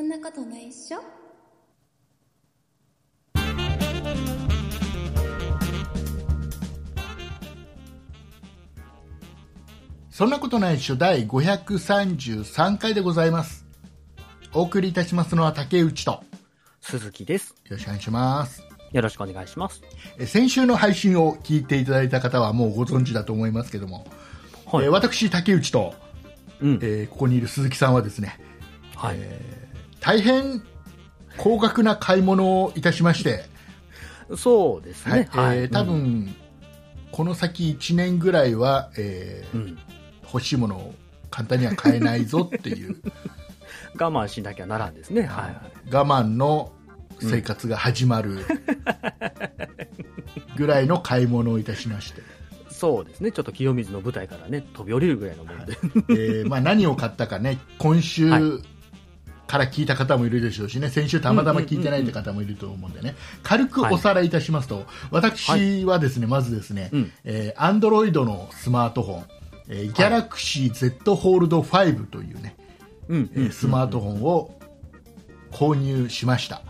そんなことないっしょ？そんなことないっしょ？第533回でございます。お送りいたしますのは竹内と、よ鈴木です。ろしくお願いします。よろしくお願いします。え先週の配信を聞いていただいた方はもうご存知だと思いますけども、はい。えー私、竹内と、うん。えーここにいる鈴木さんはですね、はい。大変高額な買い物をいたしまして、そうですはいね。はい。えー多分、この先1年ぐらいは、えーうん、うん。欲しいものを簡単には買えないぞっていう 我慢しなきゃならんですね。はい。我慢の生活が始まる ぐらいの買い物をいたしまして、そうですね。ちょっと清水の舞台からね、飛び降りるぐらいのもんで。えーまあ、何を買ったかね今週はいから聞いた方もいるでしょうしね。先週たまたま聞いてないって方もいると思うんでね。軽くおさらいいたしますと、私はですねまずですね、うん。えー、Android のスマートフォン、えー、Galaxy Z Fold 5というね、スマートフォンを購入しました、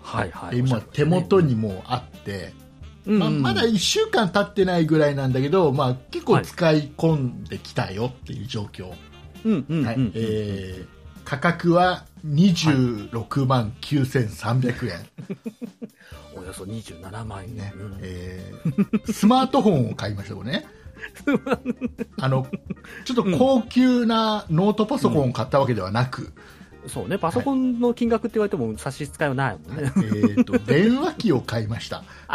はいはい。で今手元にもうあって、うん、まあ、まだ1週間経ってないぐらいなんだけど、まあ、結構使い込んできたよっていう状況、はいうん。えー価格は26万9300円、およそ27万円。ね。うん。えースマートフォンを買いましたこれねあのちょっと高級なノートパソコンを買ったわけではなく、そうね。パソコンの金額って言われても差し支えはないもんね。えー、と電話機を買いました。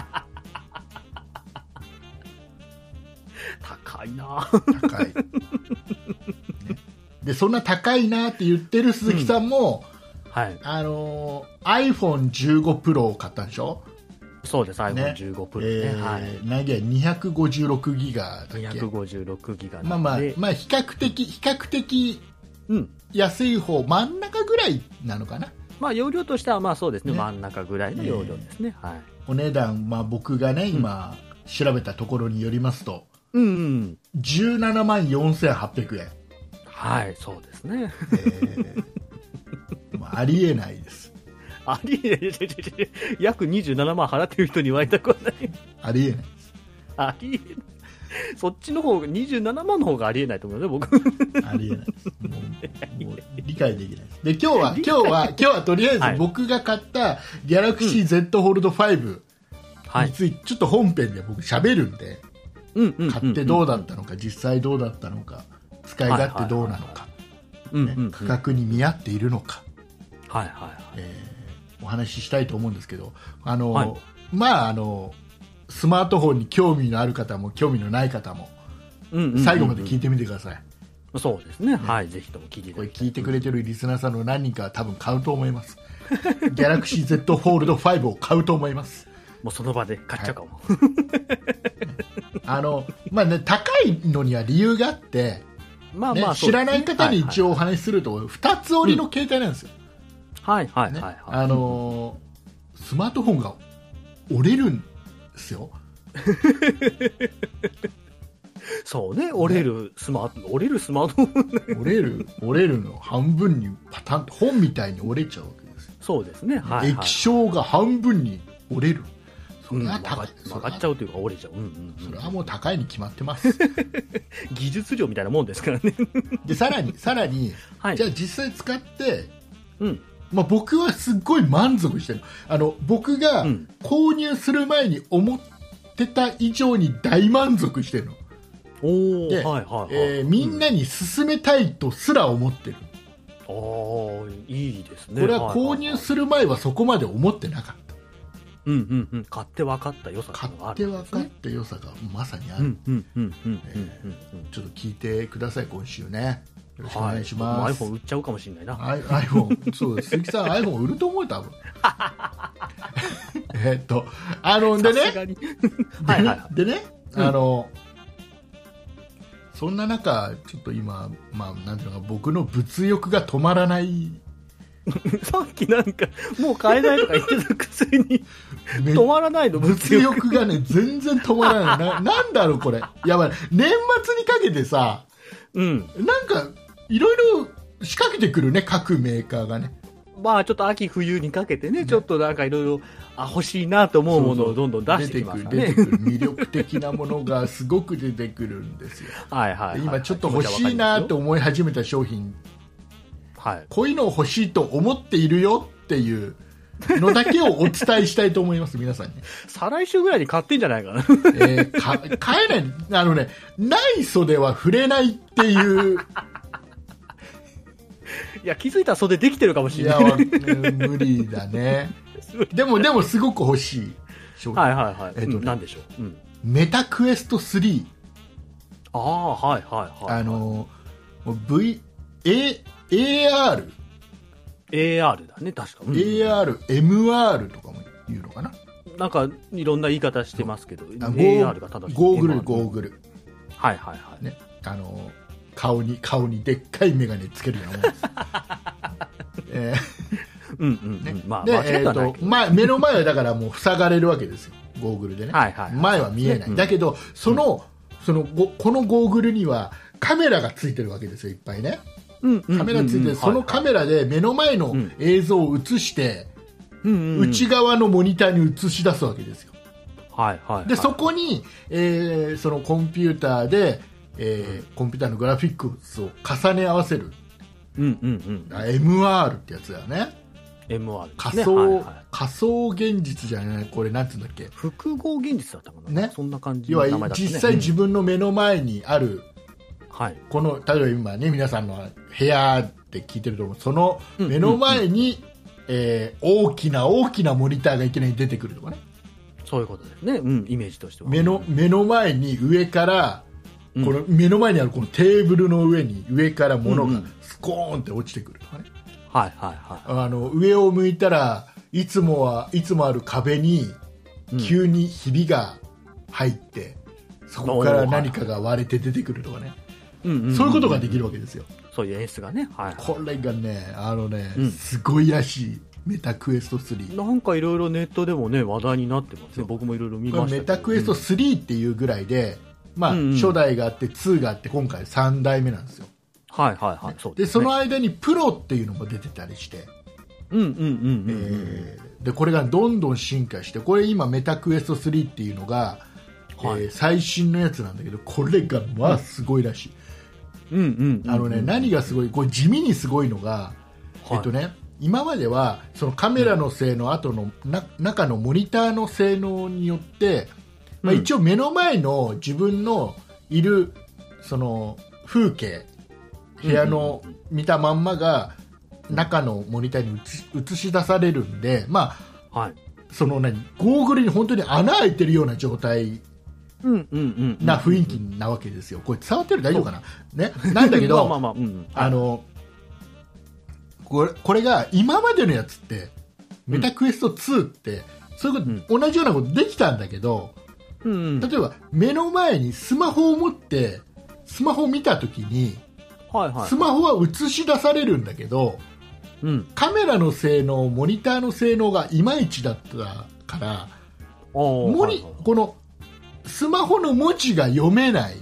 高いな。高い、ね でそんな高いなって言ってる鈴木さんも、はい。あのー iPhone15 Pro を買ったんでしょ、そうです。ね iPhone15 Pro ね。えーはい。何ギガ256ギガだっけ？256ギガまあまあで、まあ比較的比較的うん。安い方真ん中ぐらいなのかな？まあ容量としてはまあそうですねね真ん中ぐらいの容量ですね。はい。お値段、まあ、僕がね今調べたところによりますとうんうん。17万4800円、はい、そうですね。えーまあ、ありえないですありえない、約27万払ってる人に言われたくはない。ありえないですありえない。そっちの方が、27万の方がありえないと思うよ、僕。ありえないですもうもう理解できないですで今日は 理今日は今日はとりあえずはい僕が買った Galaxy Z Fold 5はい。についてちょっと本編で僕喋るんで、うんうん。買ってどうだったのか、実際どうだったのか使い勝手どうなのか。価格に見合っているのか、はいはいはい。えーお話ししたいと思うんですけどあの、はい。まああのスマートフォンに興味のある方も興味のない方も最後まで聞いてみてください、そうですね。はい、ぜひとも聞いてこれ聞いてくれてるリスナーさんの何人かは多分買うと思います。Galaxy Z Fold 5を買うと思います。もうその場で買っちゃうかも。あの、まあね、高いのには理由があって、ねまあまあ、知らない方に一応。応お話しすると、2つ折りの携帯なんですよ、はいはいねはいはい。あのースマートフォンが折れるんですよ、そうね、折れるスマート、折れるスマートフォン。折れる折れるの半分にパタンと本みたいに折れちゃうわけですよ、そうですね。はい、はい。液晶が半分に折れる、そうん、れは高い、そ曲れはがっちゃうというか折れちゃう。うんうんうんそれはもう高いに決まってます。技術量みたいなもんですからね。でさらにさらに、はい。じゃあ実際使って、うん。まあ、僕はすっごい満足してるあの僕がうん購入する前に思ってた以上に大満足してるの、おお、ではいはいはい。えーみんなに勧めたいとすら思ってる、ああ、いいですね。これは購入する前はそこまで思ってなかった、うんうんうん。買って分かった良さ買があってるんですね。分かった良さがまさにある、うんうんうんうんうんうんちょっと聞いてください今週ねよろしくおはい。願いします、僕も iPhone 売っちゃうかもしれないな。iPhone、そうです。鈴木さん、iPhone 売ると思うよ、多分。えっと、あの、でね、はいはいはでね、うんあの、そんな中、ちょっと今、まあ、なんていうのか、僕の物欲が止まらない、さっきなんか、もう買えないとか言ってたくせに、め 止まらないの、物物欲。欲がね、全然止まらない。ななんだろう、これ。やばい。年末にかけてさ、うん。なんか、いろいろ仕掛けてくるね、各メーカーがね。まあちょっと秋冬にかけてね、ちょっとなんかいろいろ、あ、欲しいなと思うものをどんどん出してきますからね。出てくる、出てくる。魅力的なものがすごく出てくるんですよ。はいはいはい。今ちょっと欲しいなと思い始めた商品、はい。こういうのを欲しいと思っているよっていうのだけをお伝えしたいと思います、皆さんに。再来週ぐらいに買ってんじゃないかな。えーか買えない、あのね、ない袖は触れないっていう、いや、気づいたら袖できてるかもしいや、れない。わうん無理だね。でも、でもすごく欲しい商品。はいはいはい。えっとねうんなんでしょう。うん。メタクエスト3。ああ、はいはいはい。あ、の、V、A、AR、AR だね、確か。うん AR、MR とかも言うのかな？なんか、いろんな言い方してますけど、あ AR が正しい。ゴーグル、ゴーグル。はいはいはい。ね。あの、顔に、顔にでっかいメガネつけるようなもんです。えうんうんうん。ーまあ、で、えっいはないけ、ど。と前、目の前はだからもう塞がれるわけですよ。ゴーグルでね。はいはいはい前は見えない。うんだけど、その、そのご、このゴーグルにはカメラがついてるわけですよ、いっぱいね。カメラついてて、そのカメラで目の前のうん映像を映して、内側のモニターに映し出すわけですよ。はいはいはい。で、そこに、えーそのコンピューターで、えーコンピューターのグラフィックスを重ね合わせる。うんうんうん。あ MR ってやつだよね。MR 仮ね。想、はいはい仮想現実じゃない、これなんつうんだっけ。複合現実だったかな。ねそんな感じ要は。実際自分の目の前にある、うんはい。この、例えば今ね、皆さんの部屋って聞いてると思う。その目の前に、えー大きな大きなモニターがいきなり出てくるとかね。そういうことですね。うん、イメージとしては。目の、目の前に上から、うんこの目の前にあるこのテーブルの上に上から物がうんうんスコーンって落ちてくるとかね、はいはいはあの上を向いたらいつもはいつもある壁にうん急にひびが入って、そこから何かが割れて出てくるとかね、い。うんんんそういうことができるわけですよ、そういう演出がね。はい。これがねあのね、うんすごいらしいメタクエスト3なんかいろいろネットでもね、話題になってますね。そう僕もいろいろ見ました。メタクエスト3っていうぐらいで、まあうんうん初代があって2があって今回3代目なんですよはいはいはい。そうでねその間にプロっていうのも出てたりして、うんうんうんうんうん。えーでこれがどんどん進化してこれ今メタクエスト3っていうのが、はいえー最新のやつなんだけどこれがまあすごいらしい、うんうんうん。あのね、何がすごいこれ地味にすごいのが、はいえっとね今まではそのカメラの性能、後のな中のモニターの性能によって、まあ、うん一応目の前の自分のいるその風景部屋の見たまんまが中のモニターに映し出されるんで、まあ、はい。その何ゴーグルに本当に穴開いてるような状態。な雰囲気なわけですよ、これ伝わってる大丈夫かな、ね、なんだけど、まあまあまあ、うん。あのこれこれが今までのやつってメタクエスト2って、そういうこと、同じようなことできたんだけどうんうん。例えば目の前にスマホを持ってスマホを見た時にはいはいス。マホは映し出されるんだけどうん。カメラの性能モニターの性能がいまいちだったからおモニこのスマホの文字が読めない。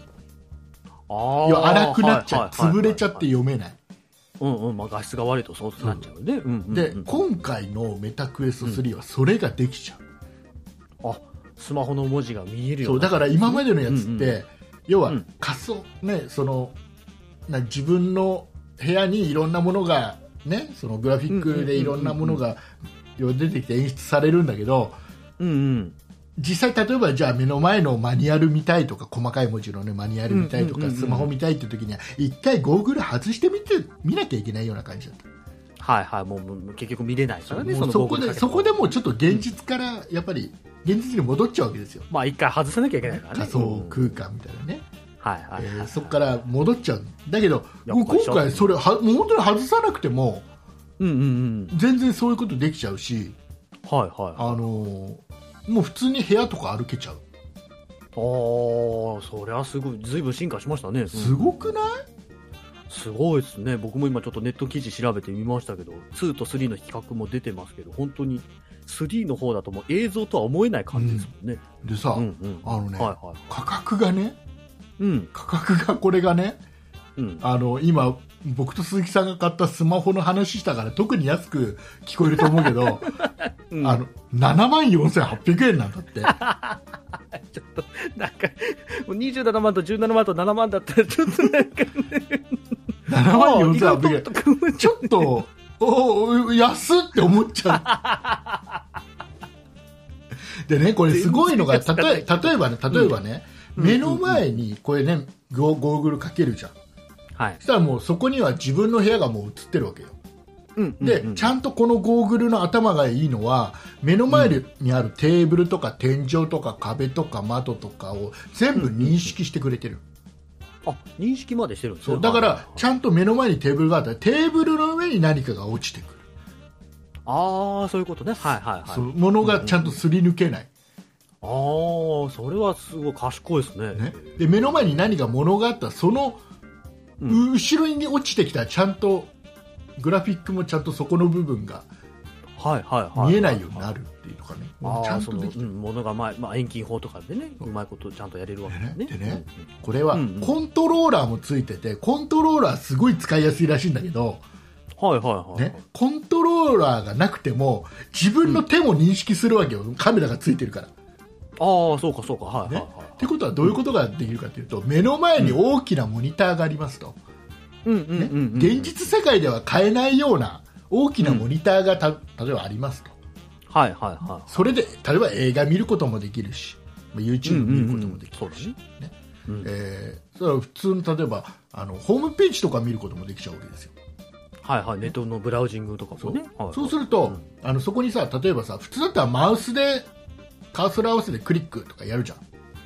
あ荒くなっちゃうはいはいはい。潰れちゃって読めない。うんうん、まあ画質が悪いとそうなっちゃうね。うん。うんうん。で今回のメタクエスト3はそれができちゃう。あ、スマホの文字が見えるよな。そううだから今までのやつって、うんう要はうん。仮想、ね、そのな自分の部屋にいろんなものが、ね、そのグラフィックでいろんなものが出てきて演出されるんだけどうんうん。実際、例えばじゃあ目の前のマニュアル見たいとか細かい文字の、ね、マニュアル見たいとか、スマホ見たいって時には一回ゴーグル外してみて見なきゃいけないような感じだった。はいはい、もう結局見れないからね、もうそこでそこでもうちょっと現実からやっぱり現実に戻っちゃうわけですよ。まあ一回外さなきゃいけないからね。仮想うん空間みたいなね。はいはいはい。えーそこから戻っちゃうだけど今回それはもう本当に外さなくてもうんうんうん。全然そういうことできちゃうし、はいはい。あのーもう普通に部屋とか歩けちゃうああ、そりゃすごい、ずいぶん進化しましたね。すごくない、すごいですね。僕も今ちょっとネット記事調べてみましたけど、2と3の比較も出てますけど、本当に3の方だともう映像とは思えない感じですもんね。でさ、うんうん。あのね、はいはい。価格がねうん。価格がこれがねうん。あの今僕と鈴木さんが買ったスマホの話したから特に安く聞こえると思うけど、うん。あの7万4800円なんだって。ちょっと、なんか、もう27万と17万と7万だったら、ちょっとなんか、7万意外4800円。ちょっとおお安って思っちゃう。でねこれすごいのが例え例えばね例えばね、うん。目の前にこれねゴゴーグルかけるじゃんはい。そ。したらもうそこには自分の部屋がもう映ってるわけよ。うんで、ちゃんとこのゴーグルの頭がいいのは目の前にあるテーブルとか天井とか壁とか窓とかを全部認識してくれてる、あ、認識までしてるんですね。そうだからちゃんと目の前にテーブルがあったらテーブルの上に何かが落ちてくる、ああ、そういうことね。はいはいはい。物がちゃんとすり抜けない、ああ、それはすごい賢いですね。ね、で目の前に何か物があったらその、うん後ろに落ちてきたらちゃんとグラフィックもちゃんとそこの部分が。見えないようになるっていうのかね、ちゃんとできてるうん、ものが前、まあ、遠近法とかでね、うまいことちゃんとやれるわけですね。でねこれはコントローラーもついててコントローラーすごい使いやすいらしいんだけど、はいはいはい。ね、コントローラーがなくても自分の手も認識するわけよ、カメラがついてるから。ああ、そうかそうか。はいはいねはい。ってことはどういうことができるかというと目の前に大きなモニターがありますと。現実世界では買えないような大きなモニターがた例えばありますと。はいはいはそれで例えば映画見ることもできるし。YouTube 見ることもできるし、えーそれは普通の例えばあのホームページとか見ることもできちゃうわけですよ。はいはい。ネットのブラウジングとかそう。もね。そうすると、うん。あのそこにさ例えばさ普通だったらマウスでカーソル合わせてクリックとかやるじゃん、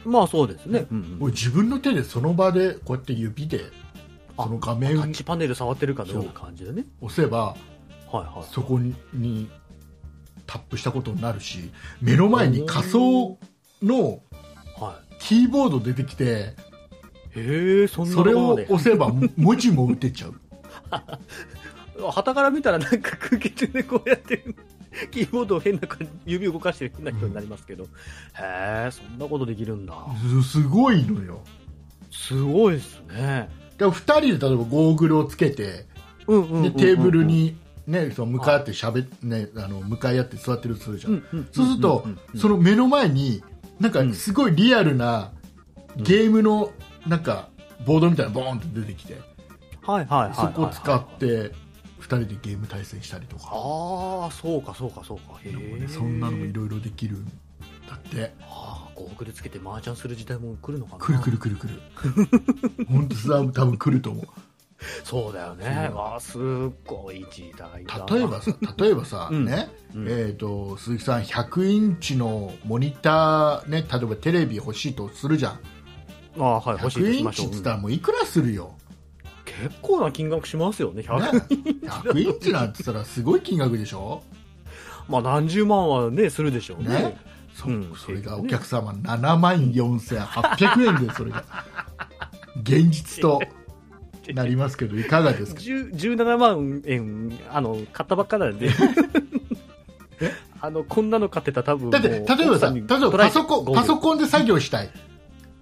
まあそうですね。うんうん俺自分の手でその場でこうやって指でその画タ面ッチパネル触ってるかのような感じでね。押せばはいはい。そこににタップしたことになるし目の前に仮想のはキーボード出てきてい。へえ、そんなそれを。押せば文字も打てちゃう 旗から見たらなんか空気中でこうやって、キーボードを変な感じ、指動かしてる変な人になりますけど。へえ、そんなことできるんだ。すすごいのよすごいですね。で2人で例えばゴーグルをつけてうんうんうんうんうん。でテーブルに、ね、その向かい合ってしゃべ、ね、あの向かい合って座ってるとするじゃん、うんうんうんうんうん、そうすると、その目の前になんかすごいリアルなゲームのなんかボードみたいなのボーンって出てきて、はいはいはいはいはい。そこを使って2人でゲーム対戦したりとか、ああ、そうかそうかそうか。へえ。そんなのもいろいろできるんだって。ああ、ゴーグルつけて麻雀する時代も来るのかな。くるくるくるくる。本当さ多分来ると思う。そうだよね。わあ、すっごい時代だ。例えばさ例えばさ、うん。ねうん。えー、と鈴木さん100インチのモニター、ね、例えばテレビ欲しいとするじゃん。ああ、はい、欲しいと100しましょう。インチって言ったらもういくらするよ、結構な金額しますよね。ね100、100インチなんて言ったらすごい金額でしょ、まあ何十万はね、するでしょうね。ねそうんそれがお客様7万4800円でそれが現実となりますけどいかがですか？10 17万円、あの、買ったばっかなんで。あの、こんなの買ってたら多分。だって例えばさ例えばパソコンパソン。コンで作業したい、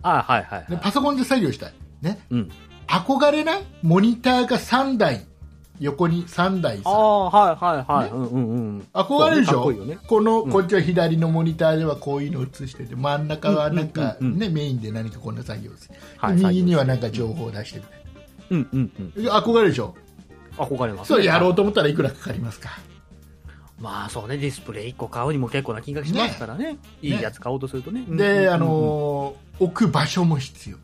あはいはい、はい。ねパソコンで作業したい、ね、うん。憧れない？モニターが3台。横に3台さ。ああ、はいはいはい。ね？うんうんうん。憧れるでしょ？こね。このうん。こっちは左のモニターではこういうの映してて真ん中はなんか、うんうんうんね、メインで何かこんな作業をする、はい右にはなんか情報を出してるうんうんうん。憧れるでしょ？憧れます、それやろうと思ったらいくらかかりますか？まあそうね、ディスプレイ1個買うにも結構な金額しますからね。いいやつ買おうとするとね。うんうんで、うん。あのー置く場所も必要、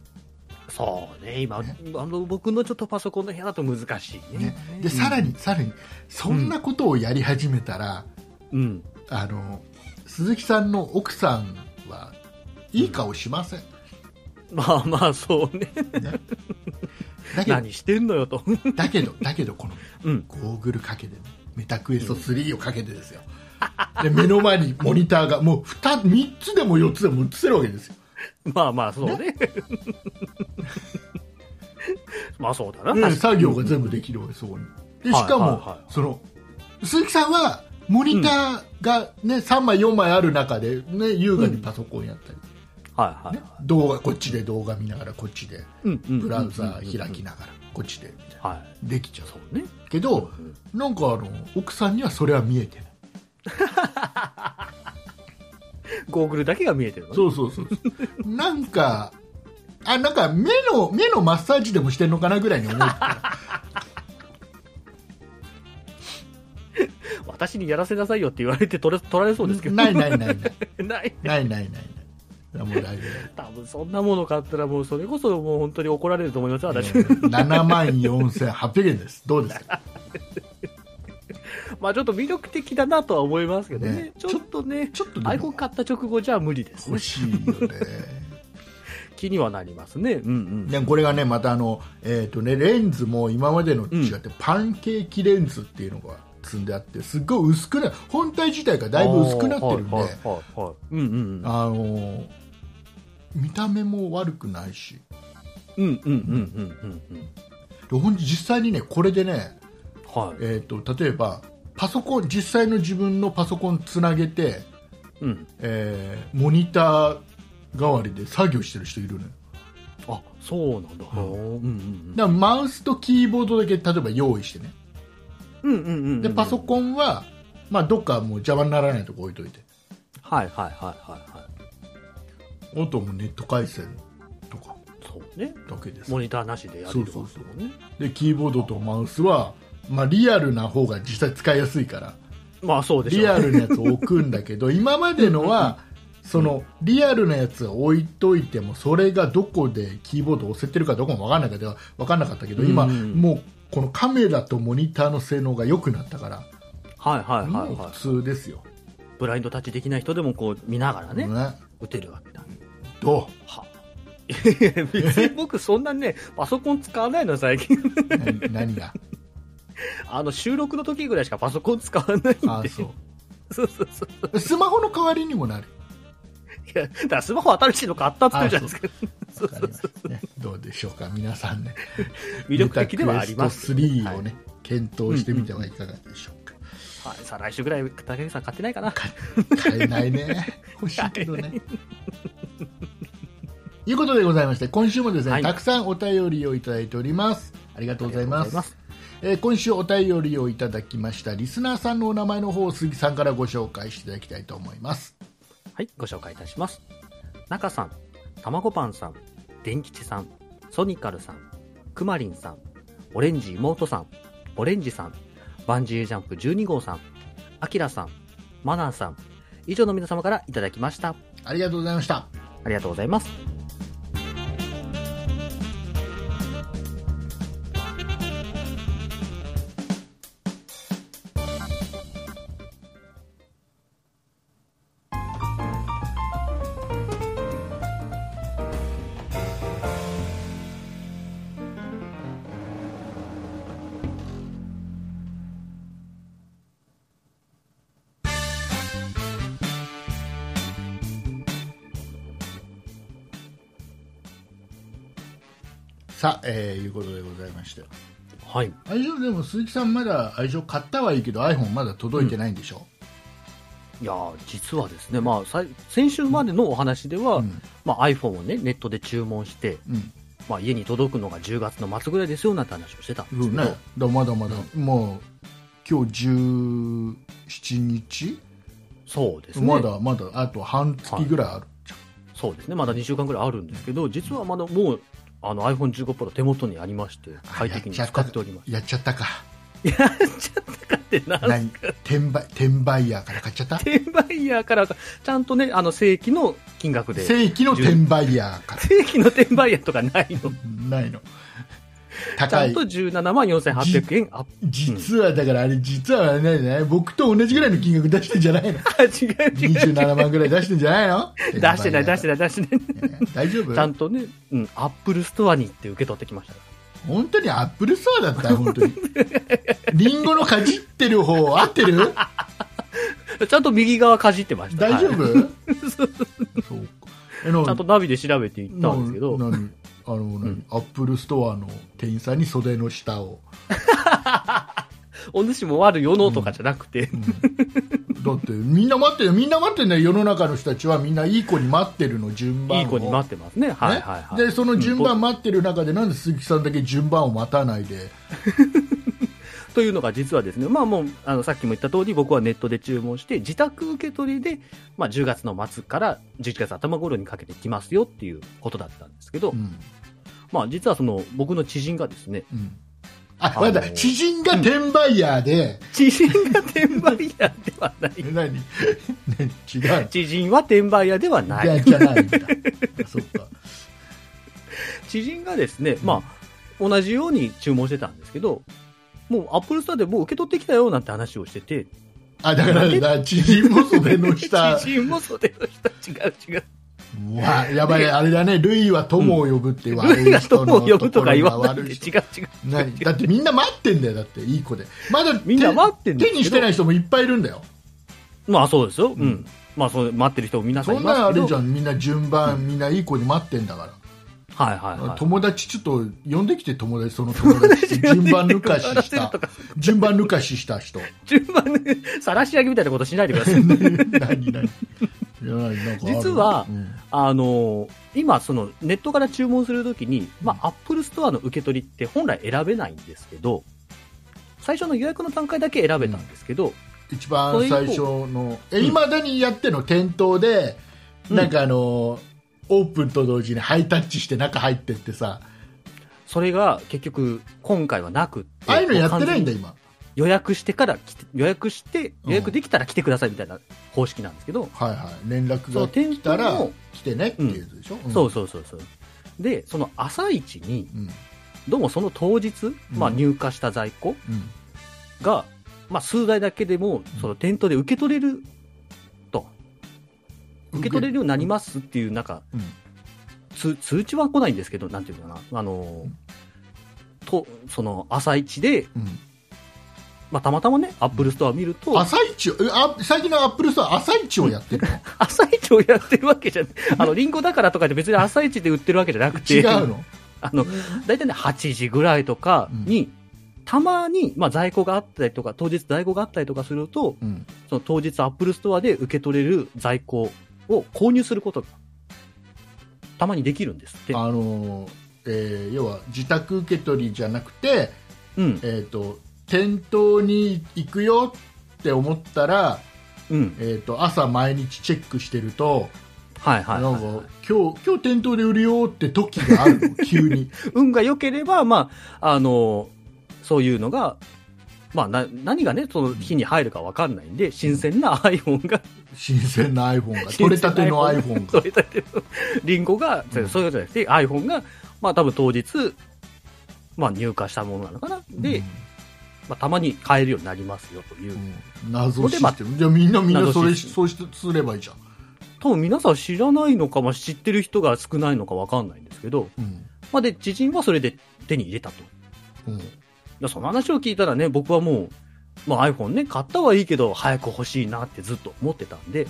そうね、今、ねあの僕のちょっとパソコンの部屋だと難しいね。ね、でさらにさらにそんなことをやり始めたら、うん。あの鈴木さんの奥さんはいい顔しません、まあまあ、そうね。ねだけど 何してんのよと。だけどだけどこのうん。ゴーグルかけてねメタクエスト3をかけてですよ、で目の前にモニターがもう 2, 3つでも4つでも映せるわけですよ まあまあ、そうね。まあそうだな。作業が全部できるわけそこにでしかも、はいはいはいその鈴木さんはモニターが、ね3枚4枚ある中で、ね、優雅にパソコンやったり、はいはい。ね、動画こっちで動画見ながらこっちでうんうん。ブラウザー開きながらこっちでみたいなはい。できちゃうそうね。けどうんなんかあの奥さんにはそれは見えてない ゴーグルだけが見えてるのね。そうそうそうそうなんかあなんか目の目のマッサージでもしてんのかなぐらいに思うから 私にやらせなさいよって言われて取れ取られそうですけど。ないないないない ない。ないないないないもう大丈多分そんなもの買ったらもうそれこそもう本当に怒られると思いますよ、夫私。7万4800円ですどうですか？まあちょっと魅力的だなとは思いますけどね。ねちょっとね、ちょっとでも iPhone 買った直後じゃ無理ですね欲。しいよね 気にはなりますね。うんうん。でこれがねまたあの、えーとね、レンズも今までのと違って、パンケーキレンズっていうのが積んであってすっごい薄くな本体自体がだいぶ薄くなってるんではいはいはいはい。うんうんうん。あのー見た目も悪くないしうんうんうんうんうんうん。でほんと実際にねこれでね、はい。えー、と例えばパソコン実際の自分のパソコンつなげて、うん。えーモニター代わりで作業してる人いるのよあ、そうなんだ。うんうんうん。だからマウスとキーボードだけ例えば用意してねうんうんうんうん。でパソコンは、まあ、どっかもう邪魔にならないとこ置いといてはいはいはいはいはい。あともうネット回線とかそうね。だけですモニターなしでやれるそうそうもんね。でキーボードとマウスは、まあ、リアルな方が実際使いやすいからまあそうでしょう。リアルなやつを置くんだけど 今までのはそのリアルなやつを置いといてもそれがどこでキーボードを押せてるかどこも分かんなかった分かんなかったけど今うんもうこのカメラとモニターの性能が良くなったからはいはいはいもうはい。普通ですよ、ブラインドタッチできない人でもこう見ながらね、ね打てるわけだ。どは。いや別に僕そんなね、パソコン使わないの最近。う何何が？あの収録の時ぐらいしかパソコン使わないんで。あそそうそうそう。うスマホの代わりにもなる。いや、だからスマホ新しいの買ったって言ってるじゃないですか。どうでしょうか皆さんね。魅力的ではあります。メタクエスト3をね、検討してみてはいかがでしょうか、はい、再来週ぐらい、竹内さん買ってないかな。買えないね。欲しいけどね。い。うことでございまして今週もですね、はい。たくさんお便りをいただいております。ありがとうございますえー今週お便りをいただきましたリスナーさんのお名前の方を杉さんからご紹介していただきたいと思いますはい、ご紹介いたします。中さん、たまごパンさん、電吉さん、ソニカルさん、くまりんさん、オレンジ妹さん、オレンジさん、バンジージャンプ12号さん、アキラさん、マナーさん、以上の皆様からいただきました。ありがとうございましたありがとうございます。さあ、えーいうことでございまして。はい。愛情でも鈴木さんまだ愛情買ったはいいけど iPhone まだ届いてないんでしょ、いやー実はですね、まあ、先週までのお話では、うん。まあ、iPhone をね、ネットで注文して、うん。まあ、家に届くのが10月の末ぐらいですよなんて話をしてたんですけど、ね、だまだまだ、もう今日17日、そうですね。まだまだあと半月ぐらいある、そうですね。まだ2週間ぐらいあるんですけど、実はまだもう、あの iPhone15 Pro 手元にありまして、快適に使っております。やっちゃったか。やっちゃったかって何？転売転売ヤーから買っちゃった？転売ヤーからか、ちゃんとね、あの正規の金額で。正規の転売ヤーから。正規の転売ヤーとかないの？ないのちゃんと17万4800円アップ。実はだからあれ実はねね僕と同じぐらいの金額出してんじゃないの？あ、違う違う。違う。27万ぐらい出してんじゃないの？出してない、出してないない、出してない。大丈夫？ちゃんとね、うん、 Apple Store に行って受け取ってきました。本当に Apple Store だった？本当に。リンゴのかじってる方合ってる？ちゃんと右側かじってました。大丈夫、はい。そうかちゃんとナビで調べて行ったんですけど、な何？あの、何？ Apple Store の店員さんに袖の下を、お主も悪よのとかじゃなくて、うん。だってみんな待ってるみんな待ってるね世の中の人たちはみんないい子に待ってるの順番を。いい子に待ってますね。はいはいはい。でその順うん番待ってる中で、なんで鈴木さんだけ順番を待たないで。というのが実はですね、まあもう、あの、さっきも言った通り、僕はネットで注文して、自宅受け取りで、まあ10月の末から11月頭頃にかけて来ますよっていうことだったんですけど、うんまあ実はその、僕の知人がですね、うん。あ、まだ知人が転売ヤーで、知人が転売屋ではない。え何？ね違う知人は転売屋ではない。じゃじゃないんだ。あそっか。知人がですね、まあ、同じように注文してたんですけど、もう Apple Store でもう受け取ってきたよなんて話をしてて、あだからだ知人も袖の下。知人も袖の下、違う違う。うわやばいあれだね。ルイは友を呼ぶって悪い人の友を呼ぶとか言わない。で、違う違う。何だってみんな待ってんだよだって。いい子で。まだみんな待ってんですけど手にしてない人もいっぱいいるんだよ。まあそうですよ。うん。うん。まあそう、待ってる人も皆さんいそんなのあますけど。るじゃん。みんな順番みんないい子に待ってんだから。はいはいはい。友達ちょっと呼んできて友達その友達 順番抜かしした。順番抜かしした人。順番で、晒し上げみたいなことしないでください。何何実はうん。あのー今、その、ネットから注文するときに、まあ、 Apple Store の受け取りって本来選べないんですけど、最初の予約の段階だけ選べたんですけど、一番最初のいまだにやってんの店頭でうん。なんかあのオープンと同時にハイタッチして中入ってってさ。それが結局、今回はなくって、ああいうのやってないんだ今予約してから来て、予約して、うん。予約できたら来てくださいみたいな方式なんですけど、はいはい。連絡が来たら来てねっていうでしょ、うん。そうそうそうそう。で、その朝一に、うん。どうもその当日、まあ入荷した在庫うん。が、まあ数台だけでも、その店頭で受け取れると、受け取れるようになりますっていう、なんか、うん。通通知は来ないんですけど、なんていうのかな、あの、と、その朝一で、うんまあたまたまね、 Apple Store 見ると、朝一あ最近の Apple Store 朝一をやってるの？朝一をやってるわけじゃない。あの、リンゴだからとかで別に朝一で売ってるわけじゃなくて、違うの？あの、大体ね、8時ぐらいとかに、たまに、まあ、在庫があったりとか、当日在庫があったりとかすると、うんその当日 Apple Store で受け取れる在庫を購入することが、たまにできるんですって。あのーえー要は自宅受け取りじゃなくて、うん、えー、と店頭に行くよって思ったら、うん。えー、と朝毎日チェックしてると、はいはい、なんかはい。今日今日店頭で売るよって時があるの 急に。運が良ければ、まあ、あの、そういうのが、まあ、な、何がね、その日に入るかわかんないんで、新鮮な iPhone が、新鮮な iPhone が 取れたての iPhone が。取れたてのリンゴが、うん。そういうことじゃなくて、iPhone が、まあ多分当日、まあ入荷したものなのかな。で、まあたまに買えるようになりますよという。うん。うん謎システムじゃあみんなみんなそれそうしすればいいじゃん、多分皆さん知らないのか、まあ知ってる人が少ないのかわかんないんですけど、うん。まあで、知人はそれで手に入れたと。うん。その話を聞いたらね、僕はもう、まあ iPhone ね、買ったはいいけど、早く欲しいなってずっと思ってたんで、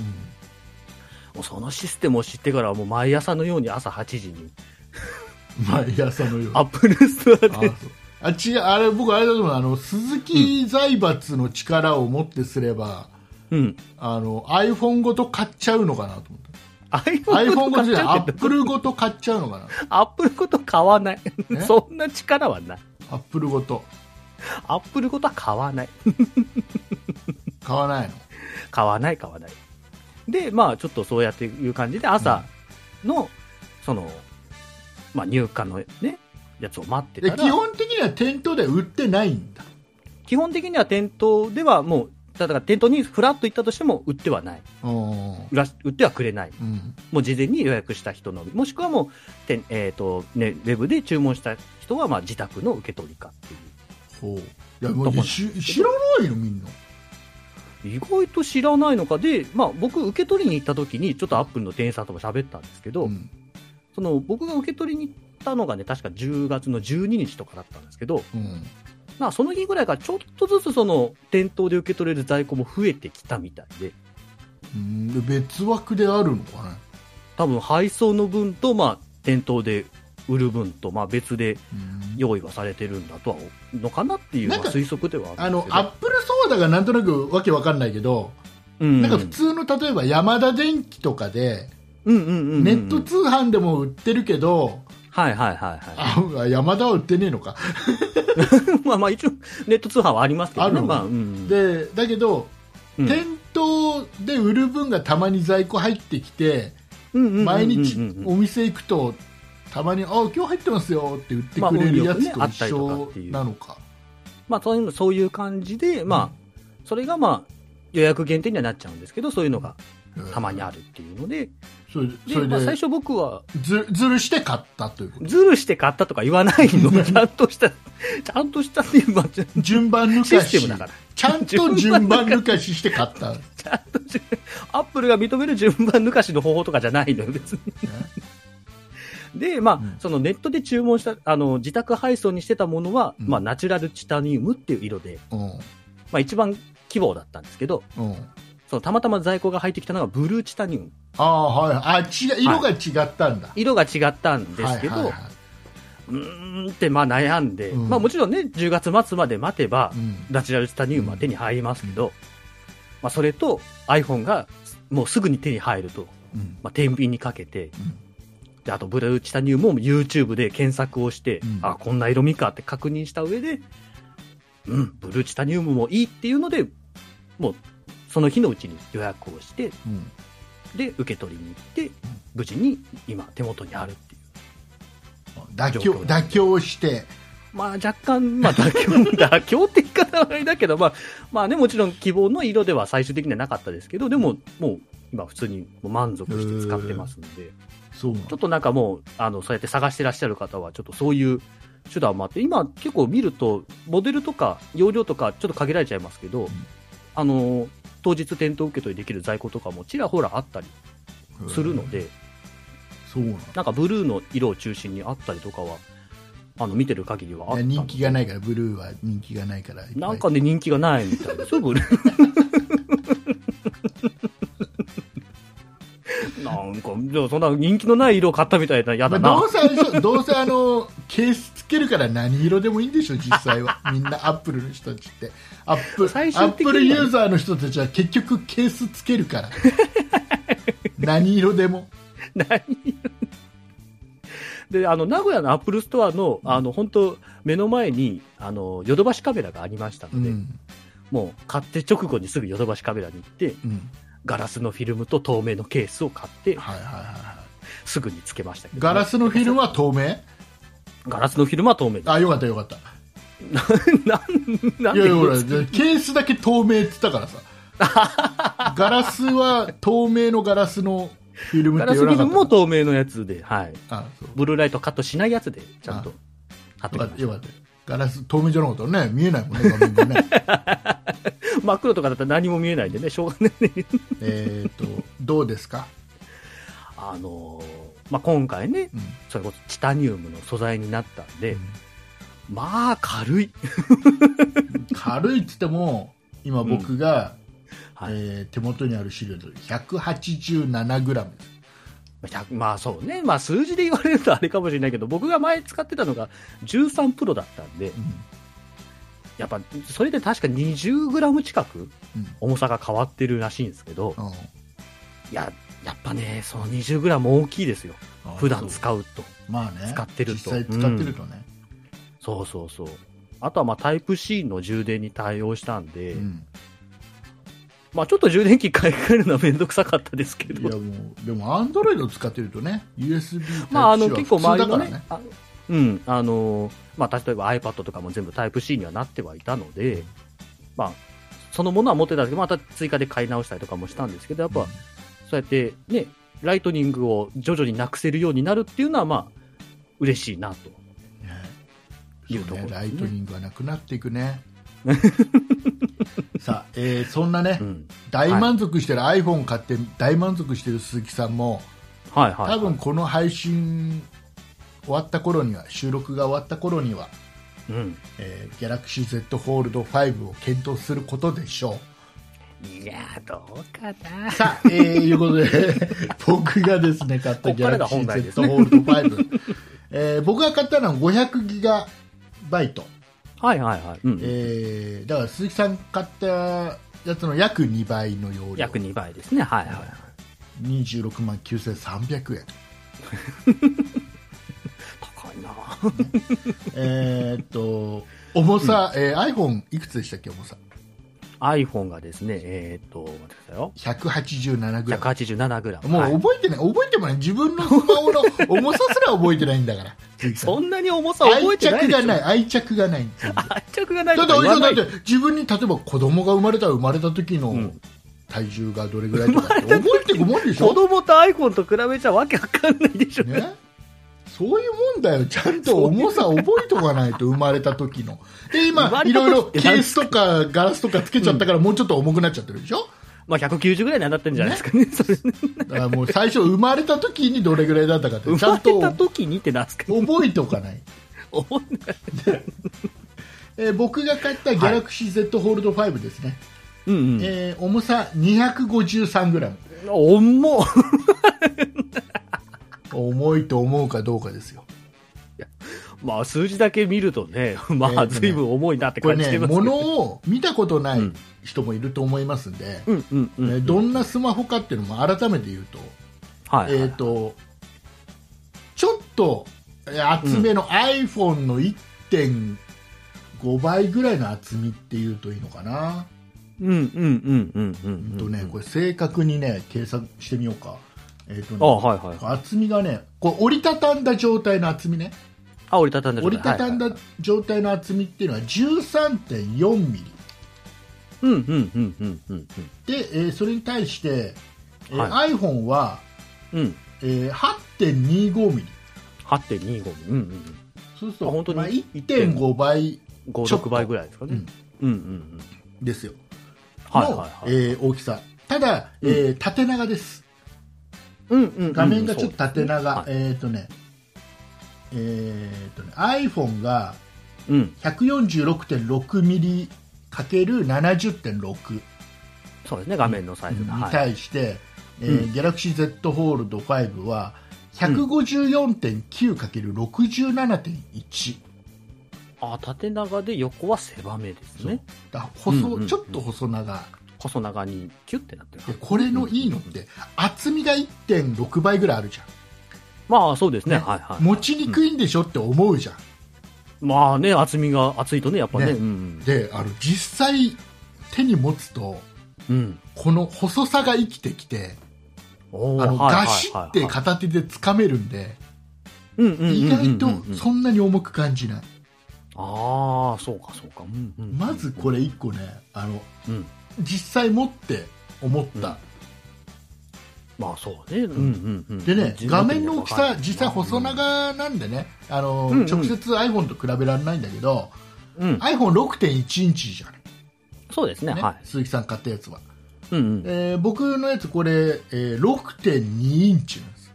もうそのシステムを知ってからはもう毎朝のように朝8時に、毎朝のように。アップルストアで、あ違うあれ僕あれだと思うあの鈴木財閥の力をもってすれば、うん。あの iPhone ごと買っちゃうのかなと思って iPhone iPhone ごとじゃない買っちゃうけど Apple ごと買っちゃうのかな Apple ごと買わないえ？そんな力はない。Apple ごとアップルごとは買わない。買わないの？買わない、買わない。で、まあ、ちょっとそうやっていう感じで、朝の、その、まあ、入荷のね、やつを待ってでたら、基本的には店頭では売ってないんだ。基本的には店頭ではもう、だから店頭にフラッと行ったとしても売ってはない。うん売ってはくれない。うん。もう事前に予約した人のみ、もしくはもう、てえっ、と、ね、ウェブで注文した人は、まあ、自宅の受け取りかっていう。そう。いやもうし知らないのみんな。意外と知らないのかで、まあ、僕、受け取りに行った時に、ちょっとアップルの店員さんとも喋ったんですけど、うん。その僕が受け取りに行ったのがね、確か10月の12日とかだったんですけど、うん。まあ、その日ぐらいからちょっとずつその店頭で受け取れる在庫も増えてきたみたいで、うん。で別枠であるのかね。多分配送の分と、まあ、店頭で売る分と、まあ、別でうん。用意はされてるんだとはのかなっていう、推測ではあのアップルソーダがなんとなくわけわかんないけどうん。なんか普通の例えばヤマダ電機とかで、うんうんうんうん。ネット通販でも売ってるけど、はいはいはいはあヤマダは売ってねえのか。い。まあまあ一応、ネット通販はありますけどね。あるの？まあ、うん。でだけど、うん、店頭で売る分がたまに在庫入ってきて、毎日お店行くと、たまに、あ今日入ってますよって売ってくれるやつと一緒なのか。まあそういうの、そういう感じで、まあ、それがまあ、予約限定にはなっちゃうんですけど、そういうのがたまにあるっていうので、それで、まあ最初僕は、ずずるして買ったということ。ズルして買ったとか言わないの、ちゃんとした、ちゃんとしたっていう、まあ、順番抜シかし。ステムだから。ちゃんと順番抜かしして買った、ね ちゃんとし、アップルが認める順番抜かしの方法とかじゃないのよ、別に。で、まあ、うん。そのネットで注文した、あの、自宅配送にしてたものは、うん。まあ、ナチュラルチタニウムっていう色で、うん。まあ、一番希望だったんですけど、うん、そのたまたま在庫が入ってきたのがブルーチタニウム。ああはい。あ違う色が違ったんだ、色が違ったんですけど、はいはいはい。うーんってまあ悩んで、うん。まあもちろんね、10月末まで待てば、うん。ナチュラルチタニウムは手に入りますけど、まあそれと iPhone がもうすぐに手に入ると、うん。まあ天秤にかけて、うん。で、あとブルーチタニウムも YouTube で検索をして、うん。あ、こんな色味かって確認した上で、うん、ブルーチタニウムもいいっていうので、もうその日のうちに予約をして、うん。で、受け取りに行って、無事に今手元にあるっていう。妥協妥協して。まあ若干、まあ妥協、妥協って言い方はあれだけど、まあ、まあね、もちろん希望の色では最終的にはなかったですけど、でも、もう今普通に満足して使ってますので、そうちょっとなんかもう、あの、そうやって探してらっしゃる方は、ちょっとそういう手段もあって、今結構見ると、モデルとか容量とかちょっと限られちゃいますけど、あの、当日店頭受け取りできる在庫とかもちらほらあったりするので、そうなのなんかブルーの色を中心にあったりとかは、あの、見てる限りはあった人気がないからブルーは人気がないからなんかね、人気がないみたいですよ、ブルー。なんか、でもそんな人気のない色を買ったみたいな、やだな。まあどうせどうせあのケースつけるから何色でもいいんでしょ実際は。みんなアップルの人たちって。アップ最アップルユーザーの人たちは結局ケースつけるから。何色でも。何で、あの、名古屋の Apple Store の、あの、本当目の前に、あの、ヨドバシカメラがありましたので、うん。もう、買って直後にすぐヨドバシカメラに行って、うんガラスのフィルムと透明のケースを買って、はいはいはいはすぐにつけましたけど、ガラスのフィルムは透明？ガラスのフィルムは透明です。あよかったよかったなん、なんでいやいやケースだけ透明って言ったからさガラスは透明のガラスのフィルムガってラスフィルムも透明のやつで、はい。あそうブルーライトカットしないやつで、ちゃんと貼ってきましよかったよかったガラス透明じゃなかったらね見えないもんね画面がねた。真っ黒とかだったら何も見えないんでね、しょうがないね。えっとどうですか、あのーまあ、今回ね、うんそれこそチタニウムの素材になったんで、まあ、軽い。軽いって言っても今僕が、はい。えー手元にある資料で 187g 100まあそうね。まあ数字で言われるとあれかもしれないけど、僕が前使ってたのが13プロだったんで、やっぱそれで確か 20g 近くうん。重さが変わってるらしいんですけど、うん。いや、やっぱね、その 20g 大きいですよ。あ普段使うと。まあね。使ってると。実際使ってるとね、そうそうそう。あとはまあタイプ C の充電に対応したんで、うんまあちょっと充電器買い替えるのはめんどくさかったですけど、いやもうでもアンドロイド使ってるとね USB まああの結構は周りのね普通だからね、あうん、あのーまあ例えば iPad とかも全部タイプ C にはなってはいたので、まあそのものは持ってたんですけど、また追加で買い直したりとかもしたんですけど、やっぱ、そうやってね、ライトニングを徐々になくせるようになるっていうのは、まあ、嬉しいなと。ね。いうところね。ねライトニングがなくなっていくね さあ、えーそんなね、うん。大満足してる、iPhone 買って大満足してる鈴木さんもはいはい、はい。多分この配信終わった頃には収録が終わった頃には、うん。えー、Galaxy Z Fold 5を検討することでしょいやー、どうかなう。さあ、えー、いうことで 僕がですね買ったこっからが Galaxy 本題です Z ね Fold 5、えー僕が買ったのは500ギガバイト、はいはいはい。うん。えーだから鈴木さん買ったややつの約2倍の容量約2倍ですね。はいはい。26万9300円 高いな えーっと重さ、えー iPhone いくつでしたっけ重さ？iPhone がですね、えーっと、待ってくださいよ。187グラム。187g。もうはい。覚えてない、覚えてもない。自分のスマホの 重さすら覚えてないんだから。そんなに重さ覚愛えてないでしょ。着がない。愛着がない。愛着がないだってだって自分に例えば子供が生まれたら生まれた時のうん。体重がどれぐらいとかって覚えてるもんでしょ？子供と iPhone と比べちゃわけわかんないでしょ。ねそういうもんだよ。ちゃんと重さ覚えとかないと、生まれた時の。で、生今いろいろケースとかガラスとかつけちゃったから、もうちょっと重くなっちゃってるでしょ？まあ190ぐらいになってるんじゃないですかね。それだからもう最初生まれた時にどれぐらいだったかって、ちゃん生まれとた時にってなんですか覚えておかない。思んないえー僕が買ったギャラクシー Z ホールド5ですね。うんうん。えー重さ 253g。重っ重いと思うかどうかですよ。まあ数字だけ見るとね、まあ随分重いなってこれね、感じてますけど。物を見たことないうん人もいると思いますんで、どんなスマホかっていうのも改めて言うと、はいはいえっ、と、ちょっとえー厚めの iPhone の1.5倍ぐらいの厚みっていうといいのかな。うんうんうんうんうんううんん。とね、これ正確にね、計算してみようか。えっ、とね、あはいはい。厚みがね、これ折りたたんだ状態の厚みね。あ、折りたたんだ折りたたんはいだ状態の厚みっていうのは13.4ミリ。うんうんうんうんうんで、えーそれに対して、えーは iPhone は、うん。うん。えー8.25ミリ。8.25。うんうんそうすると、あ本当にまあ、1.5倍うん。5、ちょっと6倍ぐらいですかね。うんうんうん。ですよ。の、はいはいはい。えー大きさ。ただ、えー縦長です。画面がちょっと縦長。えっ、とね、えっ、とね、iPhone がうん。146.6ミリかける70.6そうですね、画面のサイズが。にはい。対して、え Galaxy Z ホールド5は154.9かける67.1。あ、縦長で横は狭めですね。だ細、ちょっと細長細長にキュッてなってるで。これのいいのって厚みが1.6倍ぐらいあるじゃんまあそうですね。ねはいはい。持ちにくいんでしょって思うじゃん、まあね、厚みが厚いとね、やっぱね。ねうんであの実際手に持つとうん。うん。この細さが生きてきてあのガシはいって片手で掴めるんでうんうんうんうんうん意外とそんなに重く感じないああ、そうかそうか。うんうん。まずこれ1個ねあのうん。実際持って思った、まあそうね。うんうんうん。でね画面の大きさ実際細うん長なんでねあの、うんうん直接 iPhone と比べられないんだけど、うん。iPhone6.1 インチじゃないそうですね。ねは鈴木さん買ったやつは、い。うんうん。えー僕のやつこれ、えー6.2インチなんです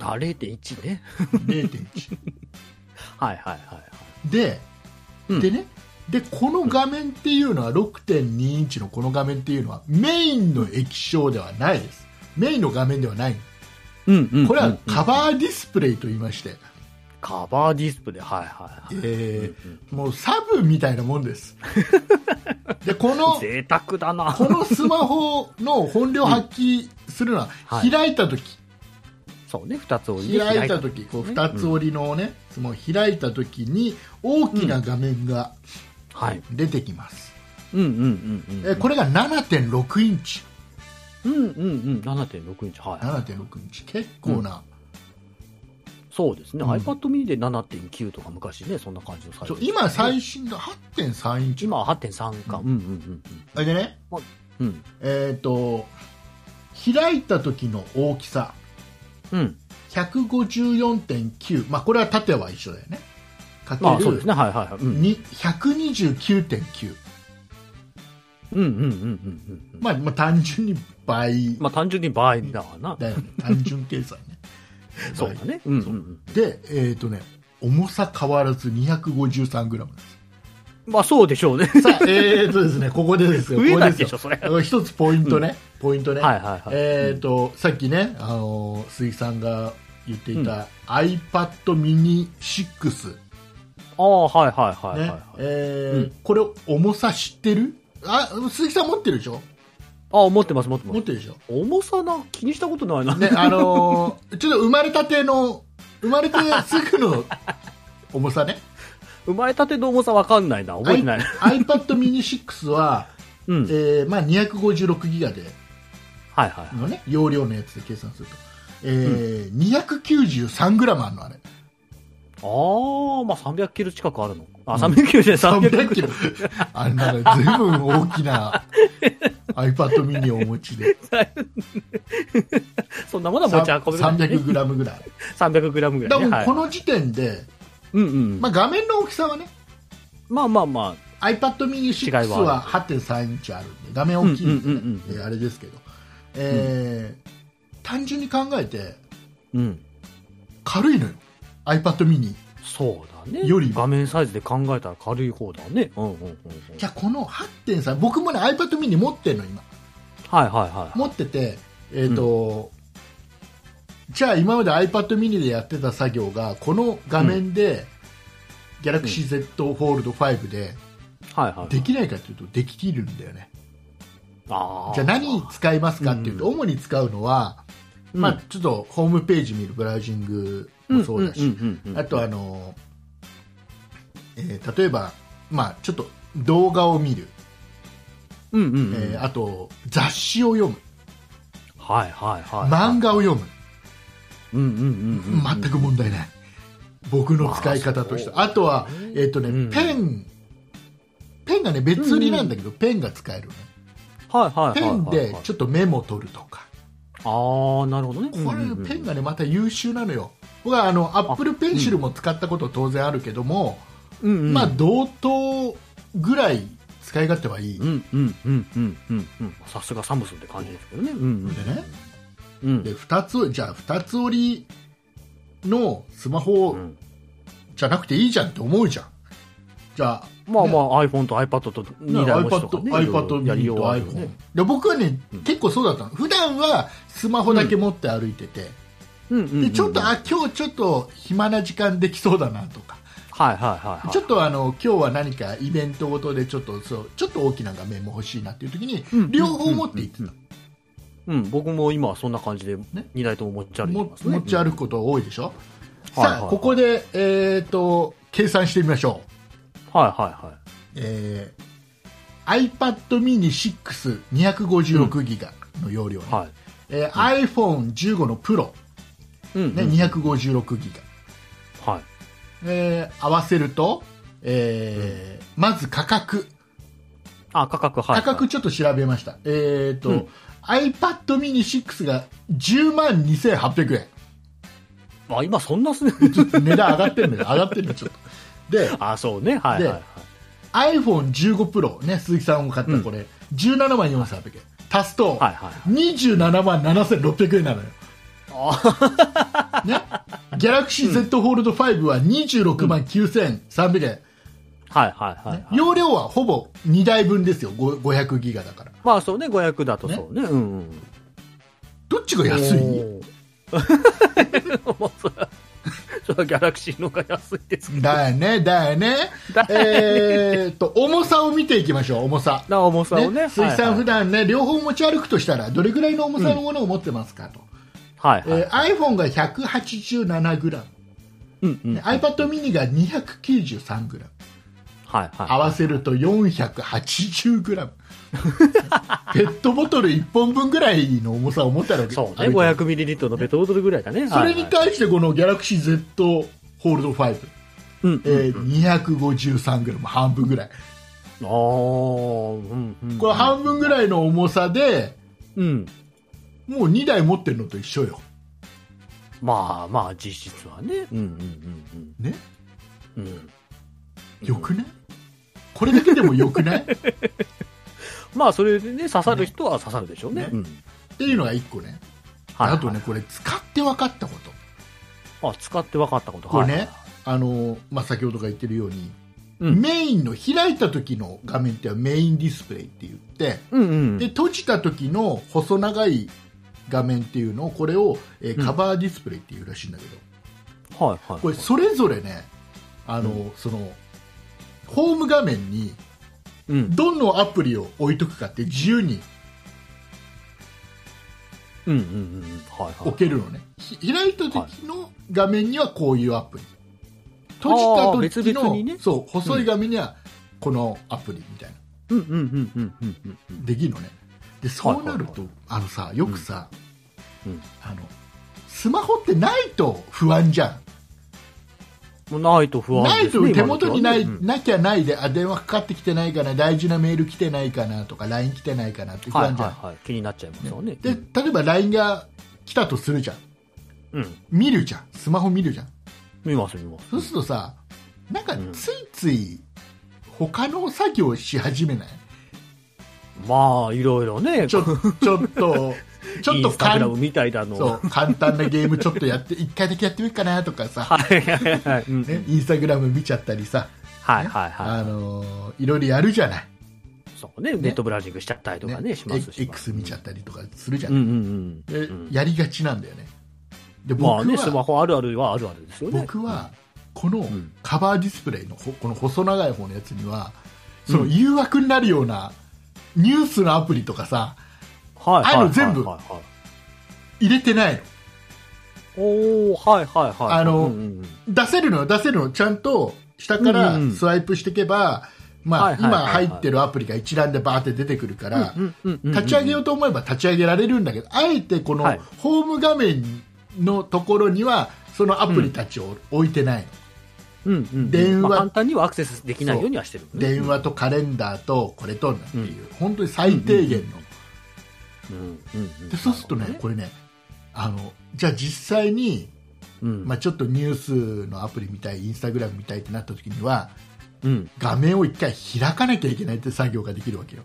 あ、0.1ね。0.1 はいはいはいはい。で,、うんでねでこの画面っていうのは6.2インチのこの画面っていうのはメインの液晶ではないですメインの画面ではないうんうんうん。これはカー。バーディスプレイと言いまして、カバーディスプレイ。はいはいはい。えうんうんーもうサブみたいなもんです でこの贅沢だな。このスマホの本領発揮するのは、はい開いた時そうね、二つ折りで開いた時こうね2つ折りのね、スマホ開いた時に大きな画面がはい。出てきます、うんうんうんうん。えこれが7.6インチうんうんうん。7.6インチ。はい。7.6インチ結構な、そうですね。うん iPad mini で7.9とか昔ね、そんな感じのサイズね。今最新の8.3インチ今は8.3か。ううんんうんあれでねうんうん。えっ、と開いた時の大きさうん。うん。154.9まあこれは縦は一緒だよねかけるまあそうですね。はいはいはい。うん。に129.9うんうんうんうんうん。まあ、まあ単純に倍まあ単純に倍だわな。だよね単純計算ね そうだね。うんうんうん。でえっ、とね重さ変わらず 253g ですまあそうでしょうね。さあえっ、とですねここでですよ 増えここでしょ、それ。はい一つポイントね、ポイントね、はいはい。えっ、とさっきね、あのー鈴木さんが言っていた、iPad mini 6、ああ、はいはいはいはい。えーうんこれ重さ知ってる？あ鈴木さん持ってるでしょ？あ、持ってます、持ってます。持ってるでしょ？重さな、気にしたことないな。ね、あのー ちょっと生まれたての、生まれてすぐの 重さね？生まれたての重さわかんないな。覚えてない。iPad mini 6は、うん。えーまあ、256ギガではいはい。の、ね、容量のやつで計算すると、えー293グラムあるのあれあー、まあ300キロ近くあるの。あ、300キロじゃない、300 300キロ。あんなのずいぶん大きな iPad mini をお持ちで。そんなものは持ち運べない。300グラムぐらい。300グラムぐらだい、ね。からもうこはい。の時点で、うんうん。まあ、画面の大きさはねまあまあま iPad mini 6違いはは8.3インチあるんで画面大きいんでね。うんうんうんあれですけど、えー単純に考えてあ、うん。軽いのよ iPad mini そうだね。より画面サイズで考えたら軽い方だね。うんうんうんうん。じゃあこの8.3僕もね iPad mini 持ってるの今はいはいはい。持っててえっ、と、じゃあ今まで iPad mini でやってた作業がこの画面で、Galaxy Z Fold 5ではいはい。できないかというとできるんだよねじゃあ何に使いますかっていうと、主に使うのは、まあ、ちょっとホームページ見るブラウジングもそうだし、んんうんうんあとあの、えー例えば、まあ、ちょっと動画を見る、うんうんうん。えーあと雑誌を読む、はいはいはい。漫画を読む、うんうんうんうん。全く問題ない、僕の使い方として、まああとは、えっとねうん。ペン。ペンがね別売りなんだけど、ペンが使えるね。はいはいはいはい。ペンでちょっとメモ取るとか、ああ、なるほどね。これ、ペンがねまた優秀なのよ僕はあのアップルペンシルも使ったこと当然あるけども、うんうん。まあ同等ぐらい使い勝手はいい、うんうんうんうんうんうん。さすがサムスンって感じですけどね。うんうん。でねうん。で2つじゃあ2つ折りのスマホうんじゃなくていいじゃんって思うじゃんじゃあまあまあ iPhone と iPad と2台持ちとかね。iPad やりようあるよね。で僕はね、うん。結構そうだったの。普段はスマホだけ持って歩いてて、うん。うん。うん。でちょっとあ今日ちょっと暇な時間できそうだなとか、はいはいはいはい。ちょっとあの今日は何かイベントごとでちょっとそうちょっと大きな画面も欲しいなっていう時にうん。両方持っていってた、うん、僕も今はそんな感じでね。2台とも持ち歩いてもますね。持ち歩くこと多いでしょ、はいはいはい。さあここで、えー、と計算してみましょう、はいはいはい。えー iPad mini 6256ギガの容量ね、はい。えー iPhone15 の Pro、うん、ねうん256ギガ、はい。えー合わせると、えーまず価格。あ、価格、はい。価格ちょっと調べました、えーとうん。iPad mini 6が10万2800円。あ、今そんなすね。ちょっと値段上がってるのよ。上がってるのちょっとであ、そうね。はいはいはい。iPhone15 Pro ね鈴木さんも買ったこれ、17万4800円。足すと、はいはい。27万7600円なのよ。あ ね、Galaxy Z Fold 5は26万9300円、はいはいはい、はい。容量はほぼ2台分ですよ。ご500ギガだから。まあそうね、500だとそうね。うんうん。どっちが安い？それギャラクシーの方が安いですけど。だよねだよねだえーっと重さを見ていきましょう重さな重さをね。ね、鈴木さん、はい普段ね両方持ち歩くとしたらどれぐらいの重さのものを持ってますかと、はいはい。えー iPhone が 187g、うんうん。はい iPad mini が 293g はい。合わせると 480g ペットボトル1本分ぐらいの重さを持ったらそうね、あれ500ミリリットルのペットボトルぐらいだね。それに対してこの Galaxy Z Fold 5、うんえー 253g 半分ぐらいあーうんうん。これ半分ぐらいの重さでうん。もう2台持ってるのと一緒よまあまあ、実質はね。うんうんねうんうん。うん。よくない？これだけでもよくない？っ まあ、それでね、刺さる人は刺さるでしょうね。ねうん。ていうのが1個ねはい。あとねこれ使って分かったことあ、使って分かったこと。これね、はいあのまあ、先ほどから言ってるように、うんメインの開いた時の画面ってメインディスプレイって言って、うんうん。で閉じた時の細長い画面っていうのをこれを、えーうんカバーディスプレイっていうらしいんだけど、はいはい。これそれぞれねあの、うそのホーム画面にうん。どのアプリを置いとくかって自由にうんうんうんうん。はいはい。置けるのね、ひ開いた時の画面にはこういうアプリ。閉じた時のそう細い画面にはこのアプリみたいな、うんうんうんうんうんうん。うん。できるのね。でそうなると、はい。あのさよくさ、うん。うん。あのスマホってないと不安じゃんないと不安ないですね。と手元にない、なきゃないであ電話かかってきてないかな大事なメール来てないかなとか LINE 来てないかなって不はい安じゃん、はいはい。気になっちゃいますよね。で例えば LINE が来たとするじゃんうん。見るじゃんスマホ見るじゃん見ます見ます。そうするとさなんかうんついつい他の作業し始めない？まあ、いろいろね。ちょちょっと ちょっイとかんンスタグラムみたいだの。簡単なゲームちょっとやって一回だけやってみるかなとかさ、はいはいはい。うんね、インスタグラム見ちゃったりさ、はいはいはい。あのーいろいろやるじゃないそうね、ネットブラウジングしちゃったりとかね、しますし。X 見ちゃったりとかするじゃうんない、うんうん。でうんやりがちなんだよねで僕は、まあね、スマホあるあるはあるあるですよね。僕はこのんカバーディスプレイのほこの細長い方のやつにはその誘惑になるようなニュースのアプリとかさはい。あの全部。入れてないの。おー、はいはいはい。あのうんうんうん。出せるのよ出せるの。ちゃんと下からうんうん。スワイプしていけば、まあ、はいはいはいはい。今入ってるアプリが一覧でバーって出てくるから、うんうんうんうん立ち上げようと思えば立ち上げられるんだけどあえてこのはい。ホーム画面のところにはそのアプリたちを置いてない、うんうんうん。電話。まあ簡単にはアクセスできないようにはしてる、ね。電話とカレンダーとこれとっていう、本当に最低限の、うんうんうんでそうするとねこれねあのじゃあ実際に、うん。まあ、ちょっとニュースのアプリ見たいインスタグラム見たいってなった時にはうん。画面を一回開かなきゃいけないって作業ができるわけよ。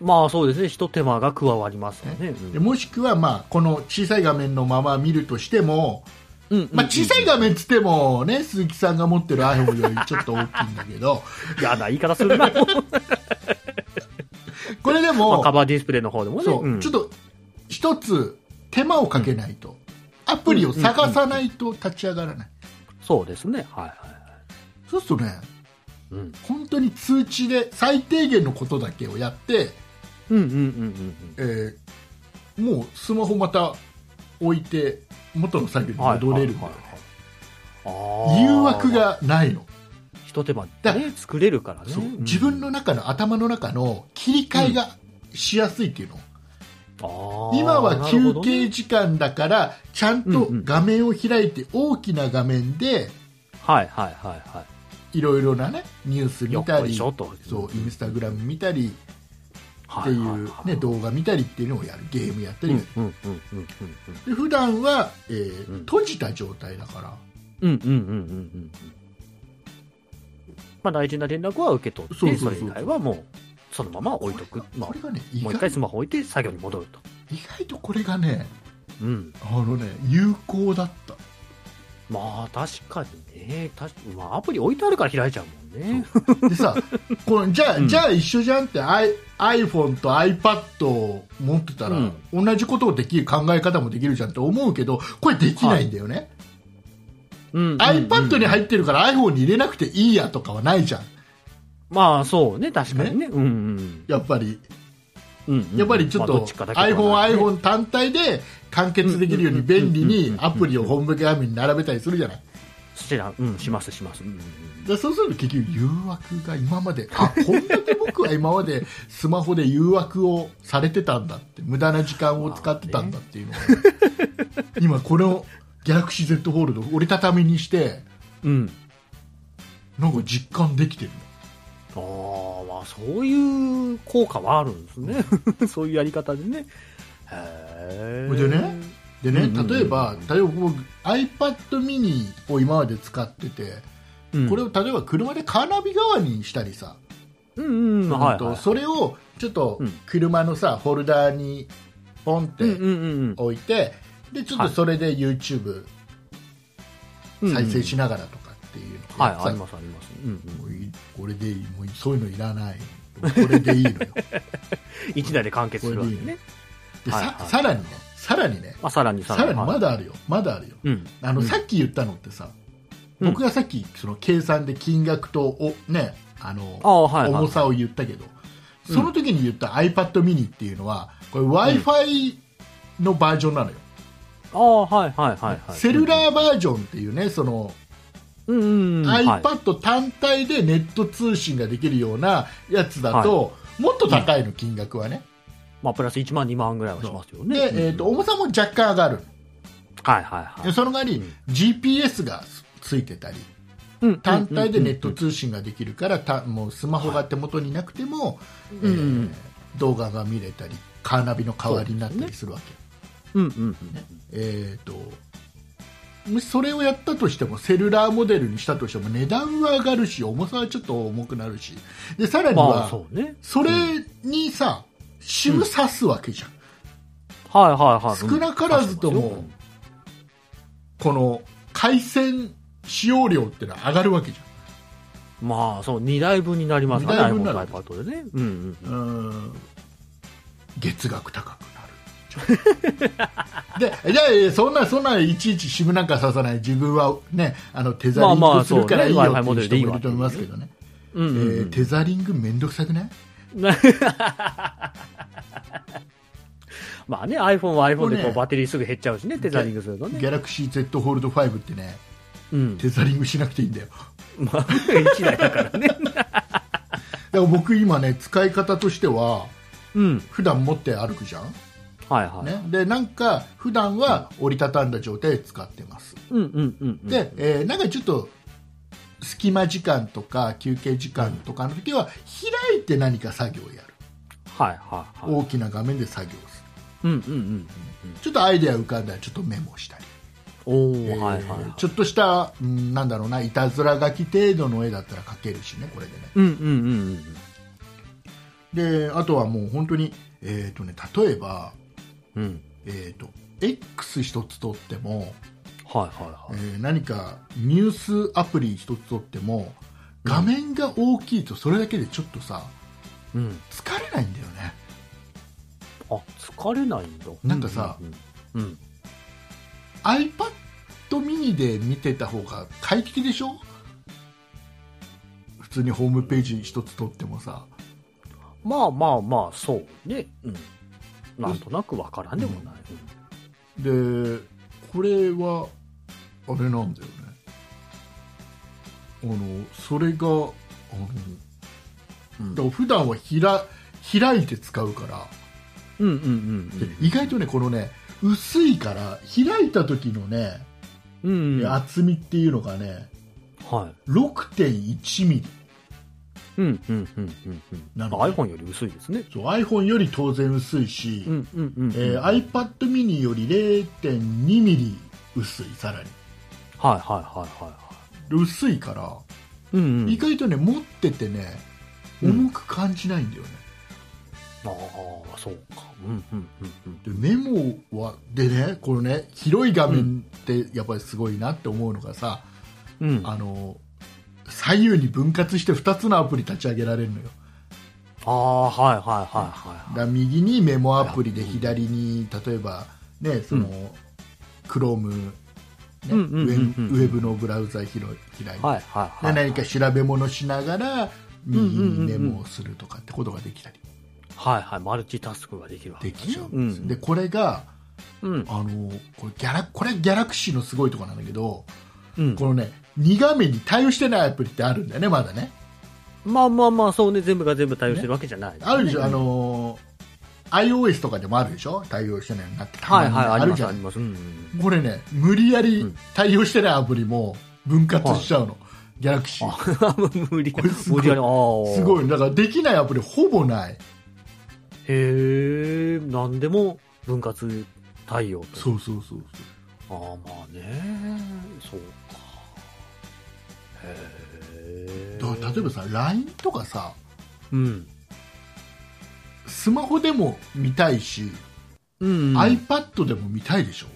まあそうですね、一手間が加わりますよね。うん。でもしくは、まあ、この小さい画面のまま見るとしても、まあ、小さい画面っつっても、ね、鈴木さんが持ってる iPhone よりちょっと大きいんだけど。嫌な言い方するな。これでまあもカバーディスプレイの方でもね。そう、んちょっと一つ手間をかけないと、アプリを探さないと立ち上がらない、そうですね。はいはいはい。そうするとねうん本当に通知で最低限のことだけをやって、うんうんうんうんうん。えーもうスマホまた置いて元の作業に戻れるんだよね、誘惑。がないの一手間ね、作れるからね。そううん。自分の中の頭の中の切り替えがしやすいっていうの、あー今は休憩時間だからちゃんとうんうん画面を開いて大きな画面ではいはいはいはい。いろいろな、ね、ニュース見たりそうインスタグラム見たりっていはいはいうはい。ね、動画見たりっていうのをやるゲームやったり、うんうんうんうんうんで普段は、えーうん。閉じた状態だから。うんうんうんうんうんうんまあ大事な連絡は受け取ってそれ以外はもうそのまま置いとく。こまがね意もう一外回スマホ置いて作業に戻ると。意外とこれがねうん。あのね有効だった。まあ確かにね。確かまあアプリ置いてあるから開いちゃうもんね。でさ このじゃあ、うん。じゃあ一緒じゃんって I iPhone と iPad を持ってたら、うん。同じことをできる考え方もできるじゃんって思うけどこれできないんだよね、うん。うんうん iPad に入ってるから iPhone に入れなくていいやとかはないじゃん。まあそうね確かにね。うんうんやっぱり。うんうんやっぱりちょっとまあどちかだけで iPhone iPhone 単体で完結できるように便利にアプリをホーム画面に並べたりするじゃない。しらうんしますします。うんそうすると結局誘惑が今まであこんだけ僕は今までスマホで誘惑をされてたんだって無駄な時間を使ってたんだっていうのが、今このギャラクシー Z フォールド折りたたみにしてうん。なんか実感できてる。ああ、まあそういう効果はあるんですね。そういうやり方でね。へえ。でねでね、うんうんうん。例えば例えば僕 iPad mini を今まで使ってて、うん、これを例えば車でカーナビ代わりにしたりさ、うんうん、はい、とはい。それをちょっとうん。車のさフォルダーにポンってうんうんうん。置いて、でちょっとそれで YouTube うん。再生ししながらとかっていうのはい、ありますあります。これでいいもうそういうのいらないこれでいいのよ。一台で完結するわけね。ではいはいささらにねさらにねまあさらにささらにはい。まだあるよ。まだあるよ。うん。あの、うん。さっき言ったのってさ、うん。僕がさっきその計算で金額とお、ね、あの。重さを言ったけど、その時に言った iPad mini っていうのはこれ w i f i のバージョンなのよ、ああ、はい、はい、はい。はい。セルラーバージョンっていうねその、うんうん iPad 単体でネット通信ができるようなやつだと、もっと高いの金額はね、まあ、プラス1万、2万ぐらいはしますよね。で、えー、と重さも若干上がる。はい、はい、はい。でその代わり、うん。GPS がついてたりうん。単体でネット通信ができるからたもうスマホが手元になくても、動画が見れたりカーナビの代わりになったりするわけ、うんうんうん。えー、ともしそれをやったとしてもセルラーモデルにしたとしても値段は上がるし重さはちょっと重くなるしでさらにまあ、はそうね。それにさ SIM 挿すわけじゃん、はい、はい、はい。少なからずともうんこの回線使用量ってのは上がるわけじまあ、そう、2台分になりますかね、二台分になると iPad でね。うんうん。ゃんうん月額高くでいやいやそんなそんないちいち SIM なんか挿さない。自分はねあのテザリングするからいいよっていう人もいると思いますけどね。えーテザリングめんどくさくない？まあね、iPhone は iPhone でこうバッテリーすぐ減っちゃうしね、テザリングするとね。ギャラクシー Z ホールド5ってねうん。テザリングしなくていいんだよ。まあ、1台だからね。僕今ね使い方としてはうん。普段持って歩くじゃん、はいはい。ね、でなんか普段は折りたたんだ状態で使ってますうんうんうんうん。で、えーなんかちょっと隙間時間とか休憩時間とかの時は開いて何か作業をやるはいはいはい。大きな画面で作業するうんうんうん。ちょっとアイデア浮かんだらちょっとメモしたり、おー、えーはいはいはい。ちょっとした、うんなんだろうないたずら書き程度の絵だったら描けるしねこれでねうんうんうんであとはもう本当に、えーとね、例えば、うん。うん。えー、と X 一つ取っても、はいはいはい。えー何かニュースアプリ一つ取っても画面が大きいとそれだけでちょっとさうん。疲れないんだよねあ、疲れないんだ。なんかさうん、うん。iPad mini で見てた方が快適でしょ？普通にホームページ一つ取ってもさまあまあまあ、そうね。うん。なんとなくわからんでもない。でこれはあれなんだよねあのそれがあのうんだから普段はひら開いて使うからうんうんうんで意外とねこのね薄いから開いた時のね、うん。うん。はい。厚みっていうのがね6.1ミリうんうんうんうんうん。なので iPhone より薄いですね。そう iPhone より当然薄いし、うんうんうんうん。えー iPad mini より0.2ミリ薄いさらにはいはいはいはいはで薄いから、い。うんうん。意外とね持っててねうん重く感じないんだよね、ああ、そうか。うんうんうんうん。でメモはでねこのね広い画面ってやっぱりすごいなって思うのがさ、うん、あの左右に分割して2つのアプリ立ち上げられるのよああ、はいはいはいだから右にメモアプリでうん左に例えばねその、うんェブウェブのブラウザ開いて、はい。はいはい何か調べ物しながら右にメモをするとかってことができたりはいはい。マルチタスクができるわけねできちゃうんです、うん。でこれがうん。あのこれギャラこれギャラクシーのすごいところなんだけどうん。このね2画面に対応してないアプリってあるんだよねまだね。まあまあまあ、そうね。全部が全部対応してるわけじゃない、あるでしょ、あ、の iOS とかでもあるでしょ対応してないなって。たはいはい、あるじゃん。あります。うんうん。これね無理やりうん。対応してないアプリも分割しちゃうの、ギャラクシー。あ無理。これすごい。すごい。だからできないアプリほぼない。へえ、なんでも分割対応と。そうそうそうああ、まあね。そうだから例えばさ LINE とかさうん。スマホでも見たいし、うん。iPad でも見たいでしょ、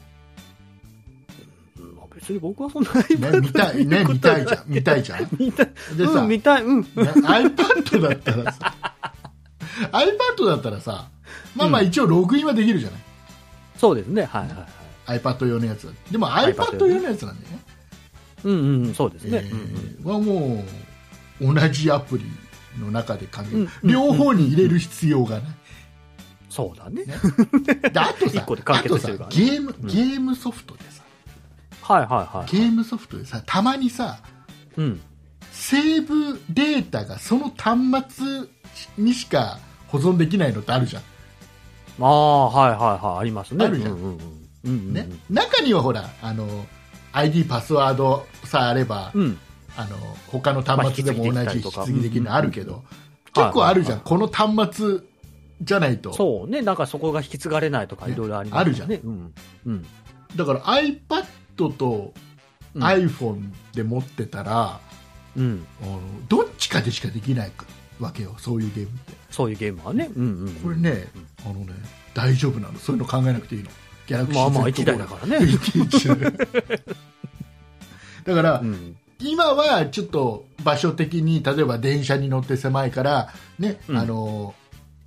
まあ別に僕はそんなね、見たいね見たいじゃん見たいじゃん 見たい。でさ、うん、見たい。うん。ね iPad だったらさ iPad だったらさまあまあ一応ログインはできるじゃない、そうですね。はいはいはい。iPad 用のやつだでも iPad 用のやつなんだよねうんうん、そうですね。えーはもう同じアプリの中で完結、うん両方に入れる必要がない、そうだね。ね であとさ一個で完あとさゲームゲームソフトでさ、はいはいはい。ゲームソフトでさたまにさうん。セーブデータがその端末にしか保存できないのってあるじゃん、ああ、はいはいはい。ありますね。あるじゃんん。うんうんね中にはほらあの ID パスワードさえあれば、うん。あの他の端末でも同じ引き継ぎできるのあるけど、うん結構あるじゃん、はいこの端末じゃないとそうね。なんかそこが引き継がれないとかねいろいろありますよね。あるじゃんうん。うん。だから iPad とうん iPhone で持ってたら、うん。あのどっちかでしかできないわけよそういうゲームってそういうゲームはね。うんうんうん。これね、あのね大丈夫なのそういうの考えなくていいのギャラクシーまあまあ Z 一台だからね。だから、うん。今はちょっと場所的に例えば電車に乗って狭いから、ねうんあの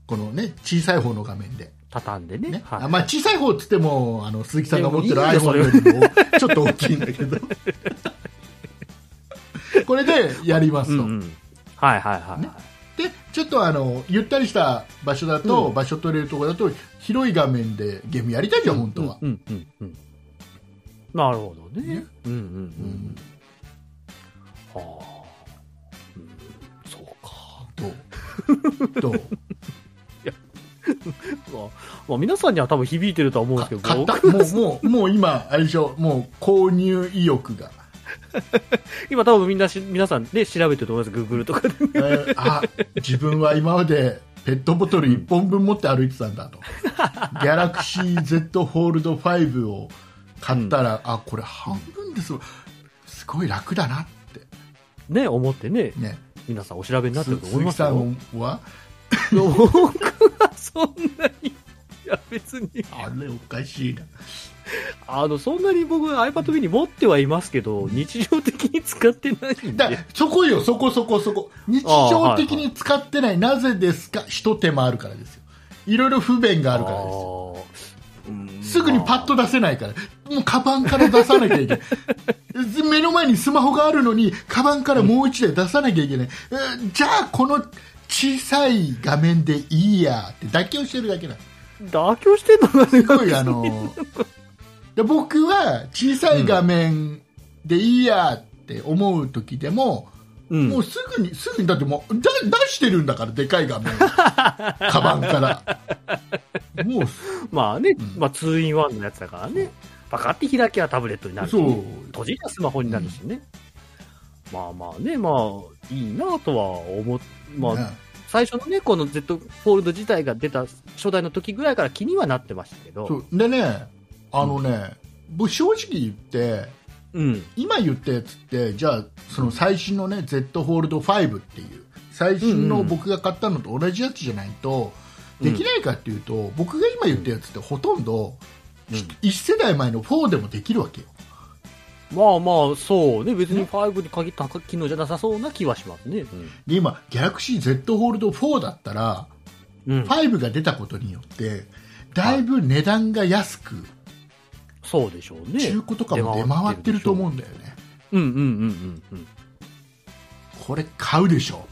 このね小さい方の画面で、畳んでね。ねはいあまあ、小さい方っつってもあの鈴木さんが持ってる iPhone よりもちょっと大きいんだけど これでやりますと、うんうん。はいはいはい。ねでちょっとあのゆったりした場所だと、うん場所取れるところだと広い画面でゲームやりたいじゃん、本当は、うんうんうん。なるほどねね。うんうんううんん。はあ。うんそうか。どう？どう？まあ、まあ、皆さんには多分響いてるとは思うんですけど、もうもうもう今あれでしょ？もう購入意欲が 今多分みんなし、皆さんで調べてると思います。Google とかで。えーあ自分は今までペットボトル1本分持って歩いてたんだと、ギャラクシー Z ホールド5を買ったら、あこれ半分ですすごい楽だなって。ね、思ってね、ね。皆さんお調べになってすると思い鈴木さますよ。んは？僕はそんなに、いや別に、あれおかしいな あの、そんなに僕 iPad mini 持ってはいますけど、日常的に使ってないんだで。そこよそこそこそこ。日常的に使ってないなぜですか？一手間あるからですよ。いろいろ不便があるからですよ。すぐにパッと出せないから、もうカバンから出さなきゃいけない。目の前にスマホがあるのに、カバンからもう一台出さなきゃいけない。えーじゃあ、この小さい画面でいいやって妥協してるだけなの。妥協してんのすごい、あので僕は小さい画面でいいやって思う時でも、うんもうすぐに、すぐに、だってもう、だ出してるんだから、でかい画面を。カバンから。もう、まあね、うんまあ、2 in 1のやつだからね。パカって開きはタブレットになるし、そう。閉じりゃスマホになるしね。まあまあね、まあ、いいなとは思っ、まあ、ね最初のね、この Z フォールド自体が出た初代の時ぐらいから気にはなってましたけど、でね、あのね、僕正直言って、うん。今言ったやつって、じゃあ、その最新のね、Z ホールド5っていう、最新のうんうん僕が買ったのと同じやつじゃないと、できないかっていうと、僕が今言ったやつってほとんど、うん1世代前の4でもできるわけよ。まあまあ、そうね。別に5に限った機能じゃなさそうな気はしますね。で、今、ギャラクシー Z ホールド4だったら、うん。うん、5が出たことによって、だいぶ値段が安く、そうでしょうね。中古とかも出回ってると思うんだよね。うんうんうんうんうん。これ買うでしょ。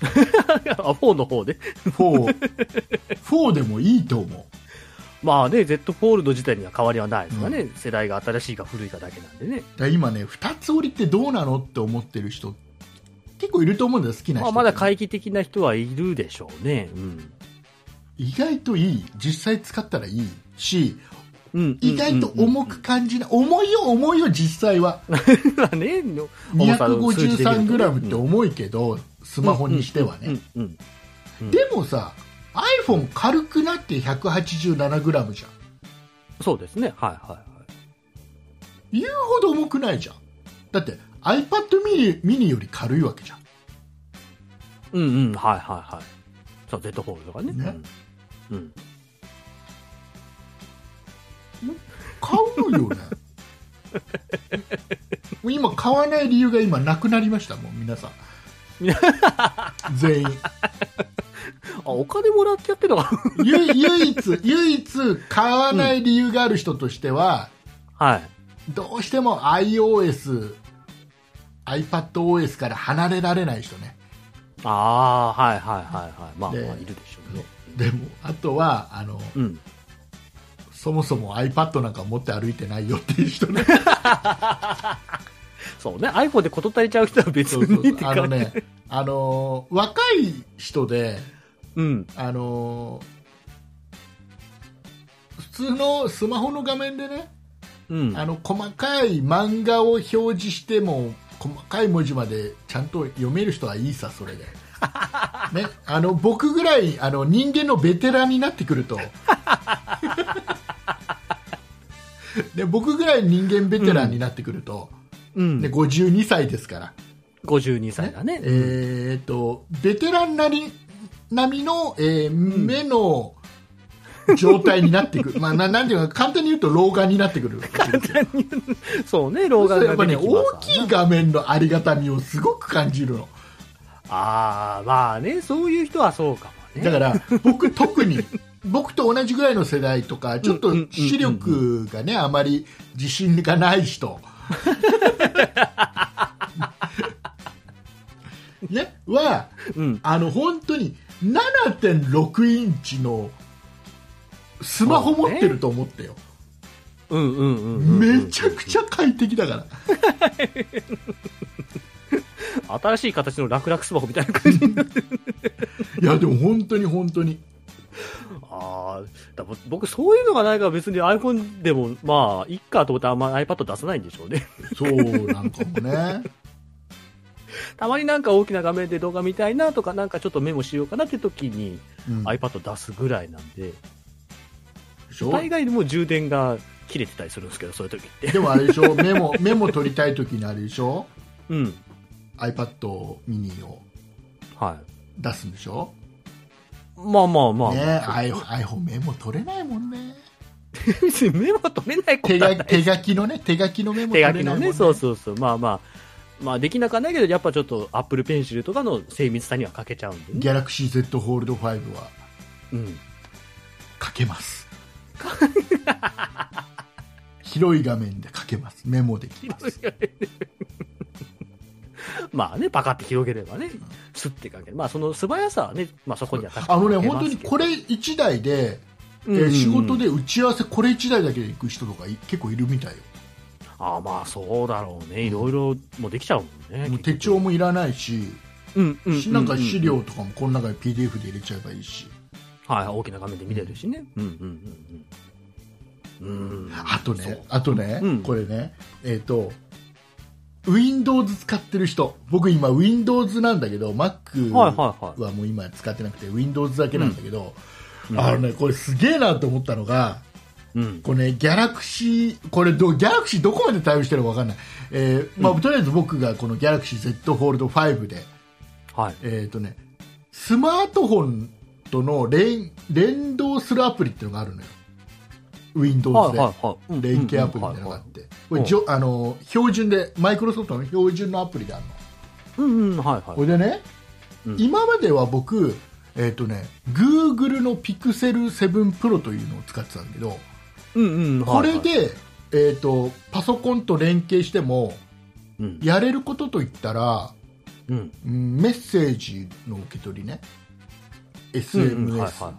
あ、4の方で？4、4でもいいと思う。まあね、Z フォールド自体には変わりはないですからね。世代が新しいか古いかだけなんでね。今ね、二つ折りってどうなのって思ってる人、結構いると思うんだよ、好きな人。まあまだ懐疑的な人はいるでしょうね。うん。意外といい。実際使ったらいいし、うん。意外と重く感じない。重いよ、重いよ、実際は。まあね、の重さの数字で見るとね 253g って重いけど、スマホにしてはね。でもさ、iPhone 軽くなって 187g じゃん。そうですね。はいはいはい。言うほど重くないじゃん。だって iPad mini, mini より軽いわけじゃん。うんうん、はいはいはい。そう、Z フォールドがね。ねうん。うん。買うよね 今買わない理由が今なくなりましたもん皆さん全員あ、お金もらってやってるの？か唯唯一唯一買わない理由がある人としては、はい。どうしても iOS iPadOS から離れられない人ねああ、はいはいはいはい。まあ、まあ、でいるでしょうね。でもあとはあのうん。そもそも iPad なんか持って歩いてないよっていう人ね そうね、iPhone で事足りちゃう人は別に。あのね、あのー若い人で、うん。あのー普通のスマホの画面でね、うん。あの細かい漫画を表示しても細かい文字までちゃんと読める人はいいさそれで、ね、あの僕ぐらいあの人間のベテランになってくると で僕ぐらい人間ベテランになってくると、うん。で52歳ですから、52歳だね。えー、とベテランなり並みの、えー目の状態になってくる、まあ、ななんていうか簡単に言うと老眼になってくる。そうね、老眼がやっぱね大きい画面のありがたみをすごく感じるの。ああ、まあね、そういう人はそうかもね。だから僕特に 僕と同じぐらいの世代とかちょっと視力がねあまり自信がない人 ねはうん。あの本当に7.6インチのスマホ持ってると思ってよ、うんうんうんうん。めちゃくちゃ快適だからゃ。新しい形の楽々スマホみたいな感じ。いやでも本当に本当にああ、だぼ僕そういうのがないから別に iPhone でも、まあ、いっかと思ってあんま iPad 出さないんでしょうね。そうなんかもね たまになんか大きな画面で動画見たいなとか、なんかちょっとメモしようかなって時にうん iPad 出すぐらいなんで、大概でもう充電が切れてたりするんですけど、そういう時って。でもあれでしょ？メモ メモ取りたい時にあれでしょ？うん。iPad ミニをは出すんでしょ？い。まあまあまあ。ね iPhone, メモ取れないもんね 別にメモ取れないこと手はないが手書きのね手書きのメモ手取れないもんね書きのね、そうそうそう。まあまあ。まあできなくはないけど、やっぱちょっと Apple Pencil とかの精密さには欠けちゃうんでね。ギャラクシー Z ホールド5はうん。書けます広い画面で書けますメモできます まあね、パカって広げればね、スッてかける。まあその素早さはね、まあそこにはあのね本当にこれ1台で、えー仕事で打ち合わせこれ1台だけで行く人とかい結構いるみたいよああまあそうだろうね。いろいろもうできちゃうもんね。もう手帳もいらないし、なんか資料とかもこの中に PDF で入れちゃえばいいし、はい、大きな画面で見れるしね。うんうんうんうん。うん。あとねあとね、うんこれね、えっ、と、Windows 使ってる人、僕今 Windows なんだけど、Mac はもう今使ってなくて Windows だけなんだけど、うんあのね、これすげえなと思ったのが、うん。これね、Galaxy、これど、Galaxy どこまで対応してるかわかんない。えーまあ、うんとりあえず僕がこの Galaxy Z Fold 5で、はい。えっ、とね、スマートフォンとの連連動するアプリっていうのがあるのよ。Windows はいで。はいはいうん。連携アプリみたいなのがあうんって、これじょあの標準で、マイクロソフトの標準のアプリであるの。うんうん、はいはい。これでね、うん今までは僕、えっ、とね、Google の Pixel 7 Pro というのを使ってたんだけど、うんうん、こはいはい、れで、えっ、と、パソコンと連携しても、うん。やれることといったら、うん。うんメッセージの受け取りね、SMS、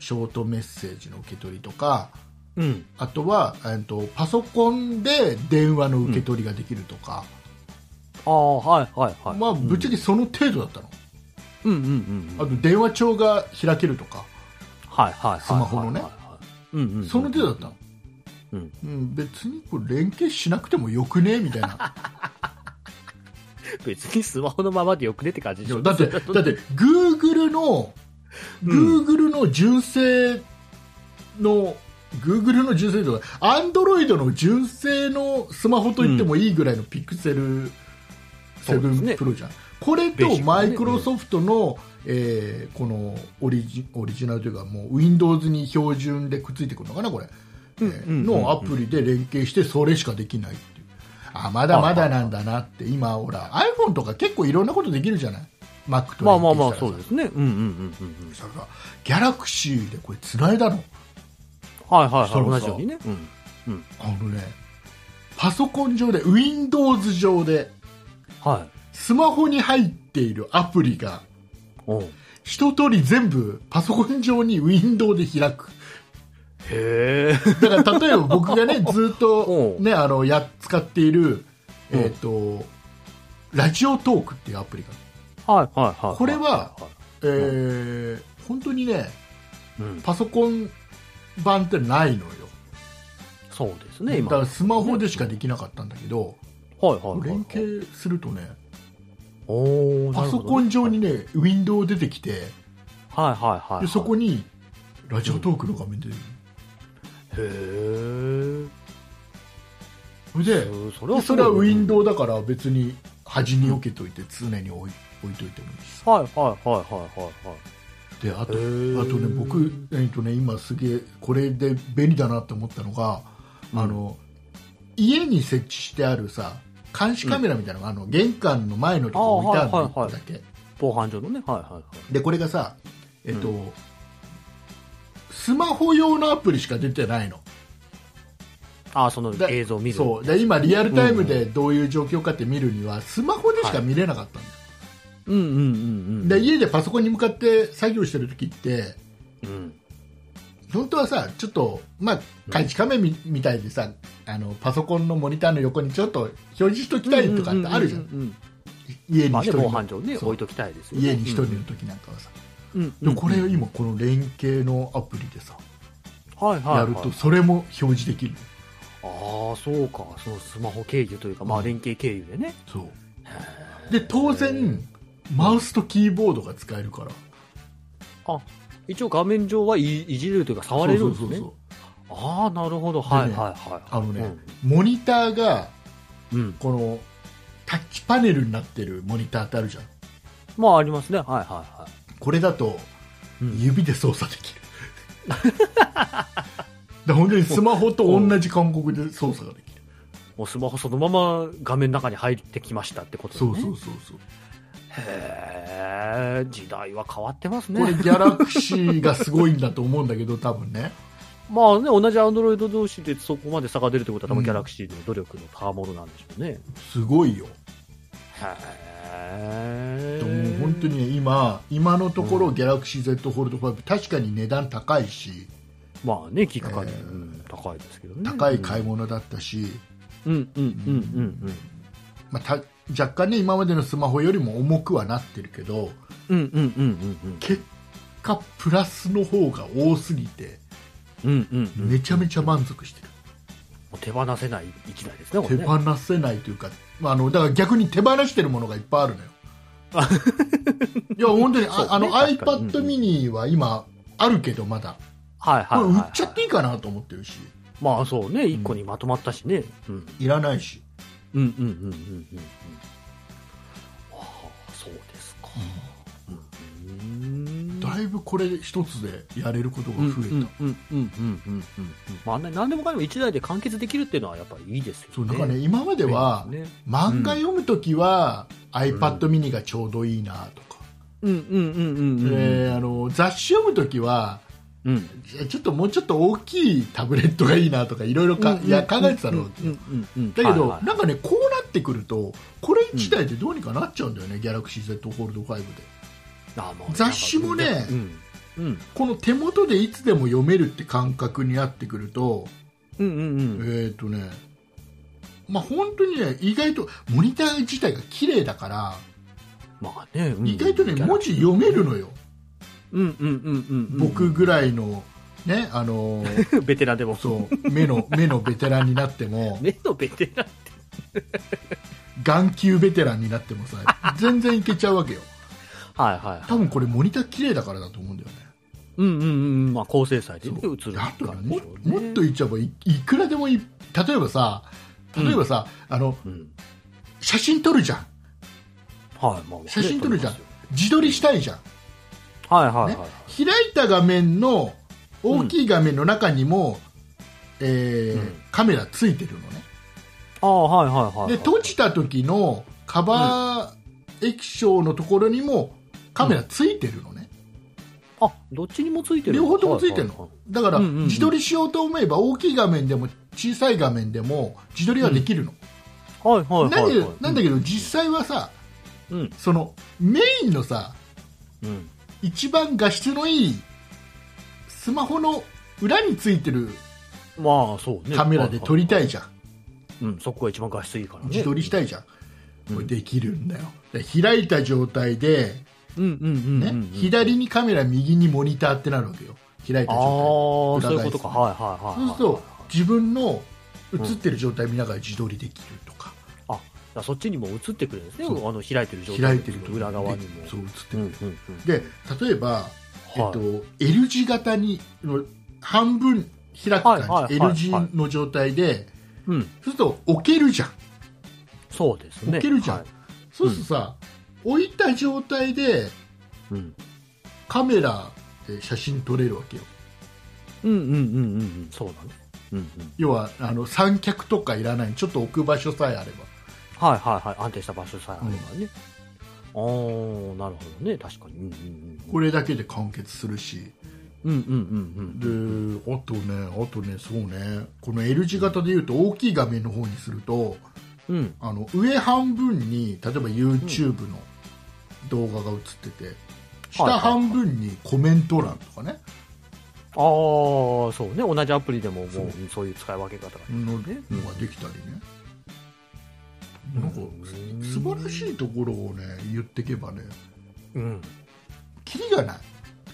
ショートメッセージの受け取りとか、い。うん。あとは、えっとパソコンで電話の受け取りができるとか、ああ、はいはいはい。まあ、ぶっちゃけその程度だったの、うんうんうんうん。あと電話帳が開けるとか、はいはいはい。スマホのね。その程度だったの、うんうん別にこれ連携しなくてもよくね？みたいな 別にスマホのままでよくねって感じでしょ。だって だって Google のうん Google の純正の、Google の純正とか Android の純正のスマホと言ってもいいぐらいのうですね。7 Pro じゃん、これとマイクロソフトの、えーこのオリジオリジナルというかもう Windows に標準でくっついてくるのかなこれ、うんえーのアプリで連携してそれしかできないっていう。あまだまだなんだなって。今ほら iPhone とか結構いろんなことできるじゃない？Mac とまあまあまあ、そうですね。うんうんうんうんうん。それがギャラクシーでこれ繋いだの？はいはいはい。同じようにね。うん。あのねパソコン上で Windows 上ではい。スマホに入っているアプリが一通り全部パソコン上にウィンドウで開くへえ。だから例えば僕がね ずっとねあのや使っているうんえっ、とラジオトークっていうアプリがはいはいはい。これは、いえー本当にねうん、パソコン版ってないのよそうですね、今。だからスマホでしかできなかったんだけど、はいはいはい。連携するとねおーパソコン上に。ねウィンドウ出てきてはいはいはいはい。でそこにラジオトークの画面出てくる、へえ。それでそれでそれはウィンウ。ドウだから別に端に置けといて常に置い置いといてもいいしはいはいはいはいはいであとあとね僕、えーとね、今すげえこれで便利だなって思ったのが、うん。あの家に設置してあるさ監視カメラみたいなのが、あの玄関の前のところに置いてあるはいはいだけ防犯上のね。はいはいはい。でこれがさえっ、と、うスマホ用のアプリしか出てないの。ああ、そのだ映像を見る。そう。で今リアルタイムでどういう状況かって見るにはスマホでしか見れなかったんだよ、うんうんうんうん。で家でパソコンに向かって作業してる時ってうん。本当はさちょっとまあ監視カメラみみたいでさあのパソコンのモニターの横にちょっと表示しときたいとかってあるじゃん,、家に一人ね、置いときたいですよね。家に一人の時なんかはさ、うん。うんでもこれ今この連携のアプリでさ、はいはいはい。やるとそれも表示できるああ、そうか。そのスマホ経由というか、まあうん連携経由でね。そうで当然マウスとキーボードが使えるから一応画面上はいいじれるというか触れるんですねああ、なるほど。はいはいはい。あのね、モニターがうん。うん。このタッチパネルになってるモニターってあるじゃんまあありますね。はいはいはこれだとい。うん指で操作できる で本当にスマホと同じ感覚で操作ができるもうスマホそのまま画面の中に入ってきましたってことですね。そうそうそうそうへえ、時代は変わってますね。これギャラクシーがすごいんだと思うんだけど多分ねまあね、同じアンドロイド同士でそこまで差が出るってことは多うん分ギャラクシーの努力の賜物なんでしょうね。すごいよへでもえ。本当にね今今のところギャラクシー Z フォールド5確かに値段高いしまあね、聞く限り、えーうん高いですけどね。高い買い物だったし、うんうんうんうんまあ、た若干ね今までのスマホよりも重くはなってるけどうん。うんうんうんうんうん。結果プラスの方が多すぎてうんうんうん。めちゃめちゃ満足してる、手放せない一台ですね、これ手ね。放せないというか、まあ、あのだから逆に手放してるものがいっぱいあるのよ いや本当に、ねああの iPad mini は今あるけどまだはいはいはい、売っちゃっていいかなと思ってるしまあそうね、一個にまとまったしね。うん。いらないし、うんうんうんうんうんうん。ああ、そうですか。うん。だいぶこれ一つでやれることが増えた、うんうんうんうんうんうんうん。まあね、何でもかんでも一台で完結できるっていうのはやっぱりいいですよね。そうなんかね今までは、ね、漫画読むときは、iPad mini がちょうどいいなとか、うんうんうんうんうん。であの雑誌読むときはうん。ちょっともうちょっと大きいタブレットがいいなとかいろいろかいや考えてたの、うんうんうん。だけど、はいはい。なんかねこうなってくるとこれ1台でどうにかなっちゃうんだよね、ギャラクシー Z フォールド5で雑誌もねうん。うん。この手元でいつでも読めるって感覚になってくると、うんうんうん。えっ、とねまあ本当にね意外とモニター自体が綺麗だから、まあね、うん。意外とね文字読めるのよ、僕ぐらいのねあのー ベテランでも。そう目の目のベテランになっても。目のベテラン。眼球ベテランになってもさ全然いけちゃうわけよ。はいはいはい。多分これモニター綺麗だからだと思うんだよね。うんうんうん。まあ高精細で映るからねもっと言っちゃえばいい。くらでもい例えばさ例えばさ、あのうん。写真撮るじゃん。はい、まあ。写真撮るじゃん。ね自撮りしたいじゃん、はいはいはい。ね。開いた画面の大きい画面の中にも、えーうん。カメラついてるのね。ああ、はいはいはい。で閉じた時のカバー液晶のところにもカメラついてるのね、あ、どっちにもついてる。両方ともついてるの、はいはいだから、うんうんうん。自撮りしようと思えば大きい画面でも小さい画面でも自撮りはできるの、はいはいはい、はい。なんだけど実際はさうん。そのメインのさうん。一番画質のいいスマホの裏についてるまあ、そうね。カメラで撮りたいゃじゃん、ん。うん、そこが一番画質いいからね。自撮りしたいじゃん、うんこれできるんだよで開いた状態で、うんうんうん。左にカメラ右にモニターってなるわけよ開いたああ、状態そういうことか。はいはいはいはい。そうすると自分の映ってる状態見ながら自撮りできるそっちにも映ってくるんですね。あの開いてる状態開いてる裏側にも。そう映ってる、うんうんうん。で例えば、えっはいと、L 字型に半分開く感じ、はいはいはい L 字の状態でうん。そうすると置けるじゃんそうですね。置けるじゃんはいそうするとさ、置いた状態でうん。カメラで写真撮れるわけようんうんうんうんうん。そうだね。うんうん。要はあの三脚とかいらないちょっと置く場所さえあればはいはいはい。安定した場所さえあればね。ああ、なるほどね。確かに。うんうんこれだけで完結するしうん。うんうんうんうん。であとねあとねそうねこの L 字型でいうと大きい画面の方にするとうん。あの上半分に例えば YouTube の動画が映ってて、下半分にコメント欄とかね、ああ、そうね。同じアプリでももうそういう使い分け方が。ののができたりね、なんかうん素晴らしいところをね言ってけばねうん。キリがない。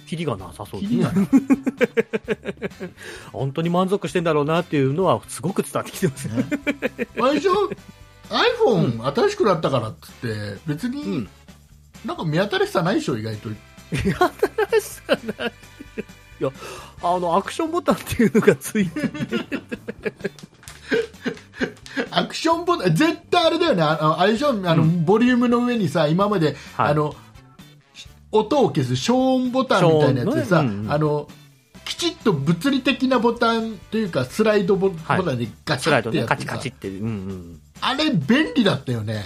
キリがなさそう。キリがない、本当に満足してんだろうなっていうのはすごく伝わってきてます。ね。ね、最初 iPhone 新しくなったからっつって別に、うん。なんか見当たりさないでしょ？意外と。新しさない。いや、あの、アクションボタンっていうのがついて アクションボタン絶対あれだよね。あのあれでしょ？あの、ボリュームの上にさ今まで、はい。あの音を消す消音ボタンみたいなやつでさ、ね。うんうんあのきちっと物理的なボタンというかスライドボ,、タンでガチスライドね、ャってやってさ。カチカチって。うんうん。あれ便利だったよね。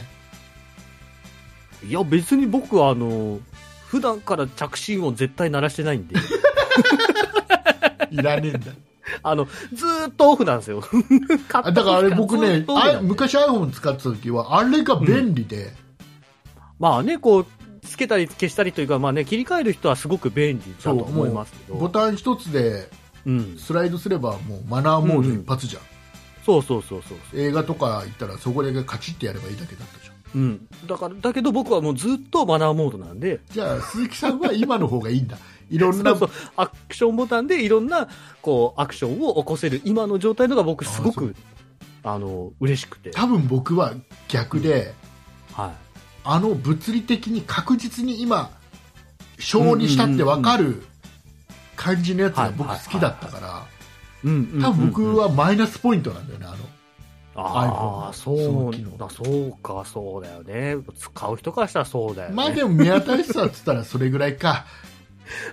いや、別に僕はあの、普段から着信音絶対鳴らしてないんで、いらねえんだ あの、ずーっとオフなんですよ。だからあれ時僕ね昔 iPhone 使ってた時はあれが便利で、まあね、こう、つけたり消したりというか、まあね、切り替える人はすごく便利だと思いますけど。ボタン一つでうん。スライドすればもうマナーモード一発じゃん、そうそうそうそうそう。映画とか行ったらそこでカチッてやればいいだけだったじゃんうん。だから、だけど僕はもうずっとマナーモードなんで、じゃあ鈴木さんは今の方がいいんだいろんなそうそう、アクションボタンでいろんな、こう、アクションを起こせる。今の状態のが僕すごく、あの、嬉しくて。多分僕は逆で、はい。あの物理的に確実に今小にしたって分かる感じのやつが僕好きだったからうんうん多分僕うんはマイナスポイントなんだよねあのああ、そうだ、そうか、そうだよね。使う人からしたらそうだよね。まあでも見当たりさっつったらそれぐらいか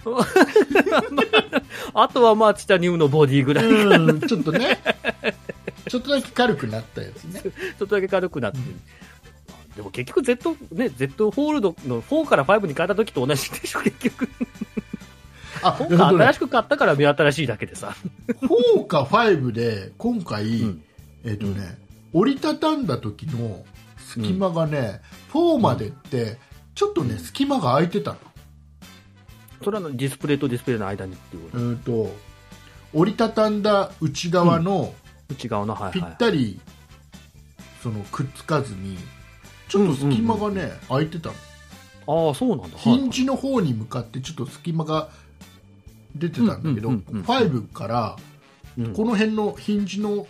あとはまあ、チタニウムのボディぐらい、うんちょっとね。ちょっとだけ軽くなったやつね。ちょっとだけ軽くなってる。でも結局 Z、ね、Z ホールドの4から5に変えた時と同じでしょ、結局。あ今回新しく買ったから目新しいだけでさ。4か5で今回、うん。えっ、とね、折りたたんだ時の隙間がね、4までってちょっとね隙間が空いてたのそれはディスプレイとディスプレイの間にっていうこうんと折りたたんだ内側のと内側の、はいぴはい。ったりそのくっつかずにちょっと隙間がね、空いてたの。ああ、そうなんだ。ヒンジの方に向かってちょっと隙間が出てたんだけど、うんうんうんうん5からいうん。この辺のヒンジの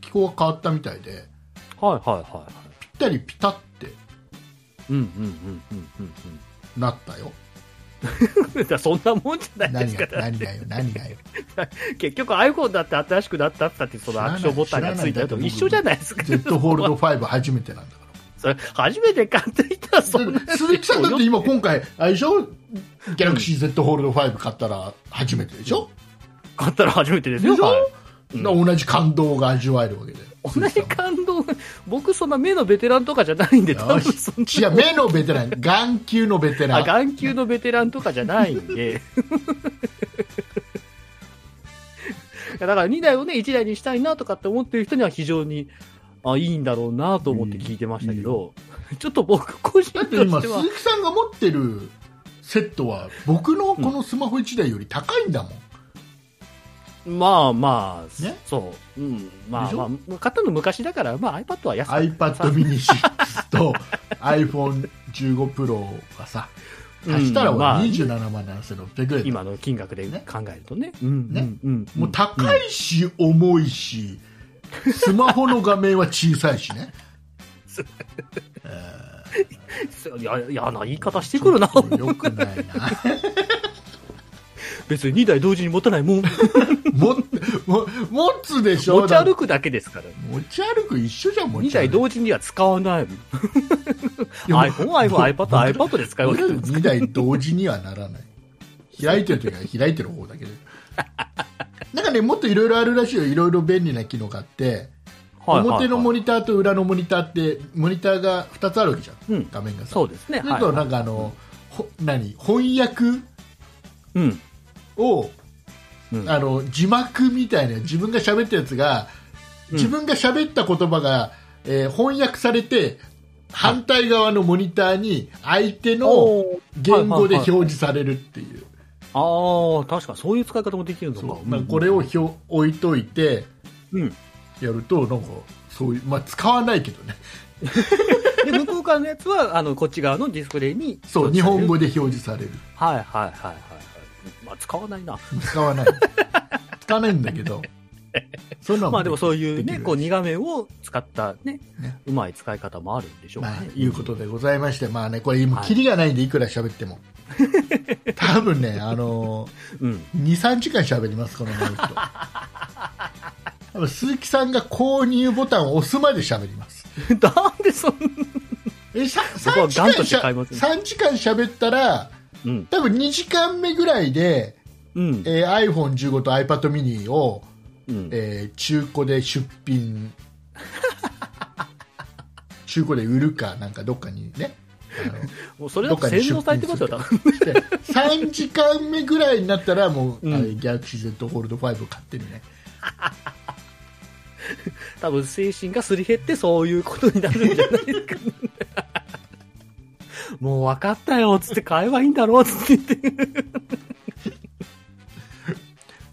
機構が変わったみたいではいはいはいはい。ぴったりピタってうんうんうんうんうん。なったよ そんなもんじゃないですか。何がよ何がよ。結局 iPhone だって新しくなったってってそのアクションボタンがついたのと一緒じゃないですか。Z ホールド5初めてなんだかそれ初めて買っていたらそんなら鈴木さんだって今今回あれでしょ？ギャラクシー Z ホールド5買ったら初めてでしょ、買ったら初めてですよ。はい。同じ感動が味わえるわけで同じ感動が、僕そんな目のベテランとかじゃないんで、多分そんな。違う目のベテラン。眼球のベテラあ、ン眼球のベテランとかじゃないんで。だから2台をね、1台にしたいなとかって思ってる人には非常に、あ、いいんだろうなと思って聞いてましたけど、ちょっと僕個人とだって今しては鈴、木さんが持ってるセットは僕のこのスマホ1台より高いんだもん、まあまあ、ね？そう。うん。まあまあ、買ったの昔だから、まあ iPad は安かった iPad mini6 と iPhone15 Pro がさ足したらうんまあ27万7600円、今の金額でね？考えるとね。うん。ねうん。うん。もう高いし、重いしスマホの画面は小さいしね いや、嫌な言い方してくるな。よくないな別に2台同時に持たないもん。もも持つでしょ？持ち歩くだけですから。持ち歩く一緒じゃん持2ち歩く。台同時には使わないもん。いや iPhone、iPhone、iPad、iPad で使うわけ俺です2台同時にはならない。開いてる時は開いてる方だけで。なんかねもっといろいろあるらしいよ。いろいろ便利な機能があって。表のモニニターと裏のモニターってモニターが2つあるわけじゃん、うん。画面がさ。そうですね。だとなんかあの、ほ何？翻訳？うん。を、うんあの字幕みたいな自分が喋ったやつがうん自分が喋った言葉が、えー翻訳されて反対側のモニターに相手の言語で表示されるっていう、ああ、確かにそういう使い方もできるのか。そうなんかこれを表置いといてうん。やるとなんかそういう、まあ、使わないけどね で、向こう側のやつは、あの、こっち側のディスプレイに。そう日本語で。で表示されるはいはいはい。まあ、使わないな。使わない使わないんだけどそういうのはまあでもそういうね、こう2画面を使ったね、ねうまい使い方もあるんでしょうまあね。、いうことでございまして、まあね、これ、もう、キリがないんで、いくら喋っても。多分ね、あのうん。ー、2、3時間喋ります、このマイクと。多分鈴木さんが購入ボタンを押すまで喋ります。なんでそんな、え、さ僕は3時間しゃ買いますね3時間喋ったら、うん。多分2時間目ぐらいで、うん。えー iPhone15 と iPad mini を、うん。えー中古で出品 中古で売るかなんかどっかにね もうそれだと洗脳されてますよ、多分。で3時間目ぐらいになったらもう、うんギャラクシー Z フォールド5を買ってるね 多分精神がすり減ってそういうことになるんじゃないですか、もう分かったよ、つって買えばいいんだろう、つって言って。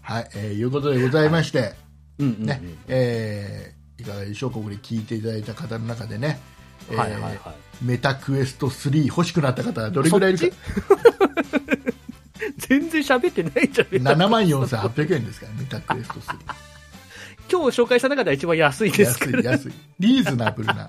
はい、えーいうことでございまして、うんうんうんねえーいかがでしょうかこれ聞いていただいた方の中でね、えーはいはいはい。メタクエスト3欲しくなった方はどれぐらいいるか 全然喋ってないじゃん。7万4800円ですからメタクエスト3 今日紹介した中では一番安いですから。安い安いリーズナブルな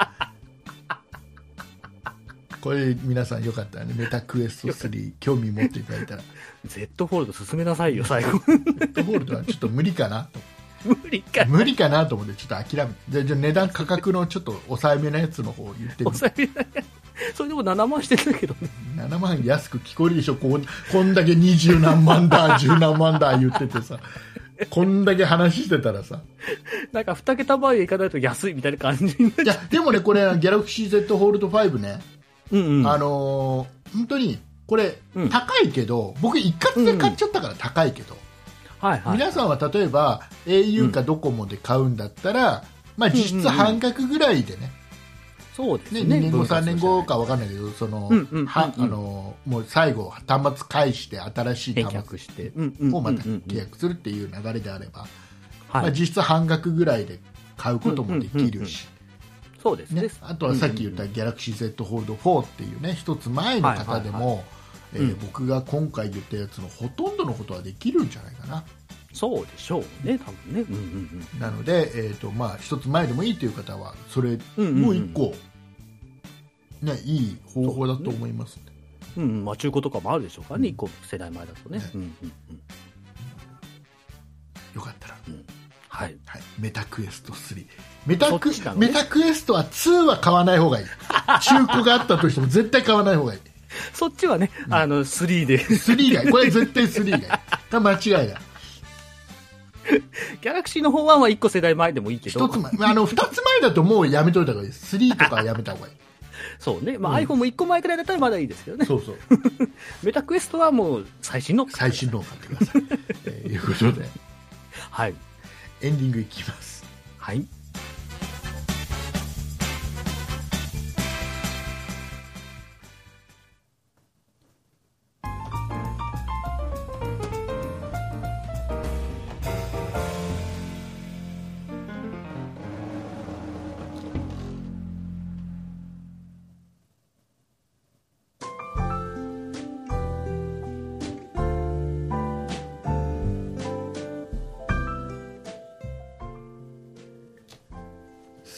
これ皆さんよかったらね。メタクエスト3興味持っていただいたら。Z フォールド進めなさいよ、最後。レッドホールドはちょっと無理かなと。無理か。無理かなと思ってちょっと諦めて。じゃあじゃあ値段価格のちょっと抑えめなやつの方を言ってみて抑えな い。それでも7万してたけどね。7万安く聞こえるでしょ。こんこんだけ二十何万だ十何万だ言っててさ。こんだけ話してたらさ。なんか2桁倍いかないと安いみたいな感じになっちゃいやでもねこれギャラクシー Z フォールド5ね、う。うんうん。あのー本当にこれ、うん高いけど僕一括で買っちゃったから高いけど。皆さんは例えば au かドコモで買うんだったら、まあ、実質半額ぐらいでね,、ねそうですね。2年後、3分割年後か分かんないけどその、うんうんはうんあのもう最後端末返して新しい返端却して。うんうん末をまたうんうん契約するっていう流れであれば、まあ、はい。実質半額ぐらいで買うこともできるし、そうですね。ね。、あとはさっき言った Galaxy Z Fold 4っていうね一つ前の方でも、えーうん。僕が今回言ったやつのほとんどのことはできるんじゃないかな。そうでしょうね、多分ね。うんうんなので、えーとまあ、一つ前でもいいという方はそれうん。うんうんうん。もう一個、ね、いい方法だと思いますんでうんうん、まあ中古とかもあるでしょうからね、うん。一個世代前だとね。ね。うんうんうん。よかったら、はい。はい、メタクエスト3メタクねメタクエストは2は買わない方がいい中古があったとしても絶対買わない方がいいそっちはね、あの、3で。3がいいこれ絶対3がいい間違いないギャラクシーの方はまあ1個世代前でもいいけど。一つ前あの二つ前だともうやめといた方がいいです3とかはやめた方がいいそうね。まあうん iPhone も1個前くらいだったらまだいいですけどね。そうそう メタクエストはもう最新の。最新のを買ってください、えーいうことではい。エンディングいきますはい。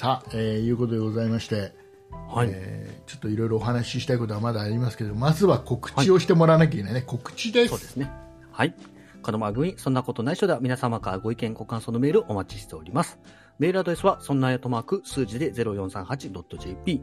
さあ、えーいうことでございまして、はい。えーちょっといろいろお話ししたいことはまだありますけどまずは告知をしてもらわなきゃいけないね、告知ですそうですね。はい。この番組、そんなことない人では皆様からご意見、ご感想のメールをお待ちしております。メールアドレスは、そんなやとマーク、数字で 0438.jp、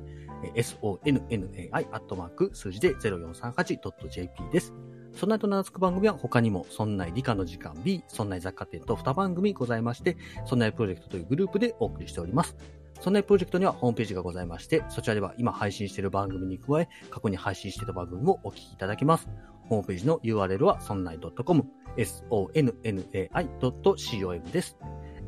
えー sonnai アットマーク、数字で 0438.jp です。そんなと名の付く番組は他にも、そんない理科の時間 B、そんない雑貨店と2番組ございまして、そんないプロジェクトというグループでお送りしております。そんなプロジェクトにはホームページがございまして、そちらでは今配信している番組に加え、過去に配信していた番組もお聞きいただけます。ホームページの URL は、そんない .com、sonnai.com です。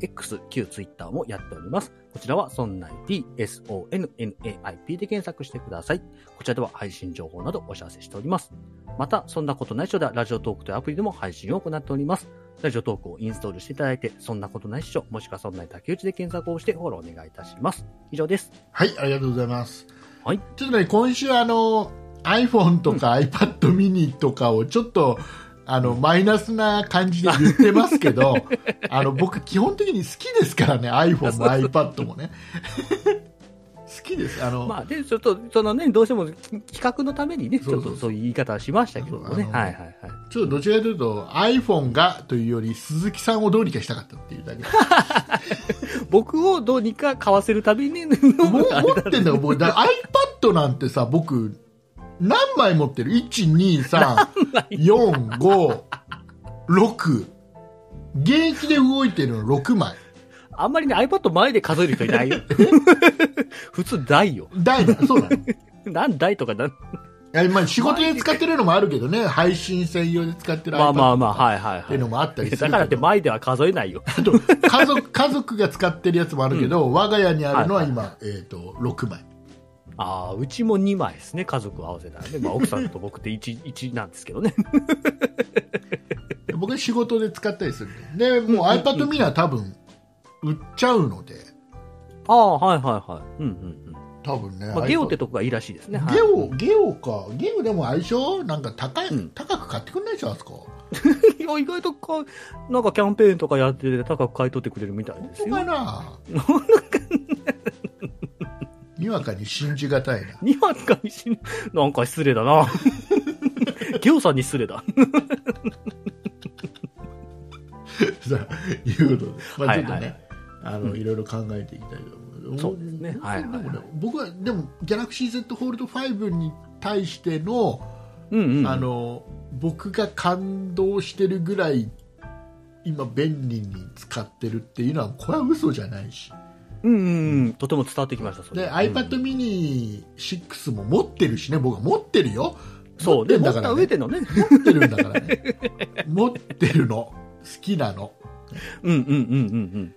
X、旧 Twitter もやっております。こちらは、そんない p、sonnaip で検索してください。こちらでは配信情報などお知らせしております。また、そんなことない人では、ラジオトークというアプリでも配信を行っております。ラジオトークをインストールしていただいて、そんなことないっしょ、もしくはそんない竹内で検索をしてフォローお願いいたします。以上です。はいありがとうございますはい。ちょっとね今週あの iPhone とか iPad mini とかをちょっとあのマイナスな感じで言ってますけどあの僕基本的に好きですからね iPhone も iPad もね好きです。あの、まあ、で、ちょっと、そのね、どうしても企画のためにね、ちょっとそういう言い方はしましたけどもね。はいはいはい。ちょっとどちらかというと iPhone がというより鈴木さんをどうにかしたかったっていうだけ。僕をどうにか買わせるために、もう 持ってんだよ僕だ iPad なんてさ僕何枚持ってる？12345現役で動いてるの6枚あんまりね、iPad 前で数える人いないよ。普通大よ。大だそうなの なん大とかなん、いやまあ仕事で使ってるのもあるけどね配信専用で使ってる iPad まあまあまあ、はいはいっていうのはもあったりい。するだからって前では数えないよ。あと家族家族が使ってるやつもあるけど、我が家にあるのは今、えー、と6枚ああ、うちも2枚ですね、家族合わせたらね。まあ奥さんと僕って1、1なんですけどね。僕は仕事で使ったりするでもう iPad mini は多分売っちゃうのでああ、はいはいはい。うんうんうん。多分ね、まあ、ゲオってとこがいいらしいですね。はいゲオ、ゲオか。ゲオでも相性なんか高い、うん高く買ってくんないでしょ、あそこ。いや、意外とか、なんかキャンペーンとかやってて高く買い取ってくれるみたいですよそうか。な にわかに信じがたいな。にわかにし、なんか失礼だな。ゲオさんに失礼だ。さあ、いうことで。まあちょっとね、はいはいあの、いろいろ考えていきたいと思う。そうですねはいはいはい僕は、でも、ギャラクシー Z フォールド5に対しての、うんうん。あ、の、僕が感動してるぐらい、今便利に使ってるっていうのは、これは嘘じゃないし。うんうんうん。とても伝わってきました、それで、iPad mini 6も持ってるしね、僕は持ってるよ。そうね、持った。上でのね。持ってるんだからね。持ってるの。好きなの。うんうんうんうんうん。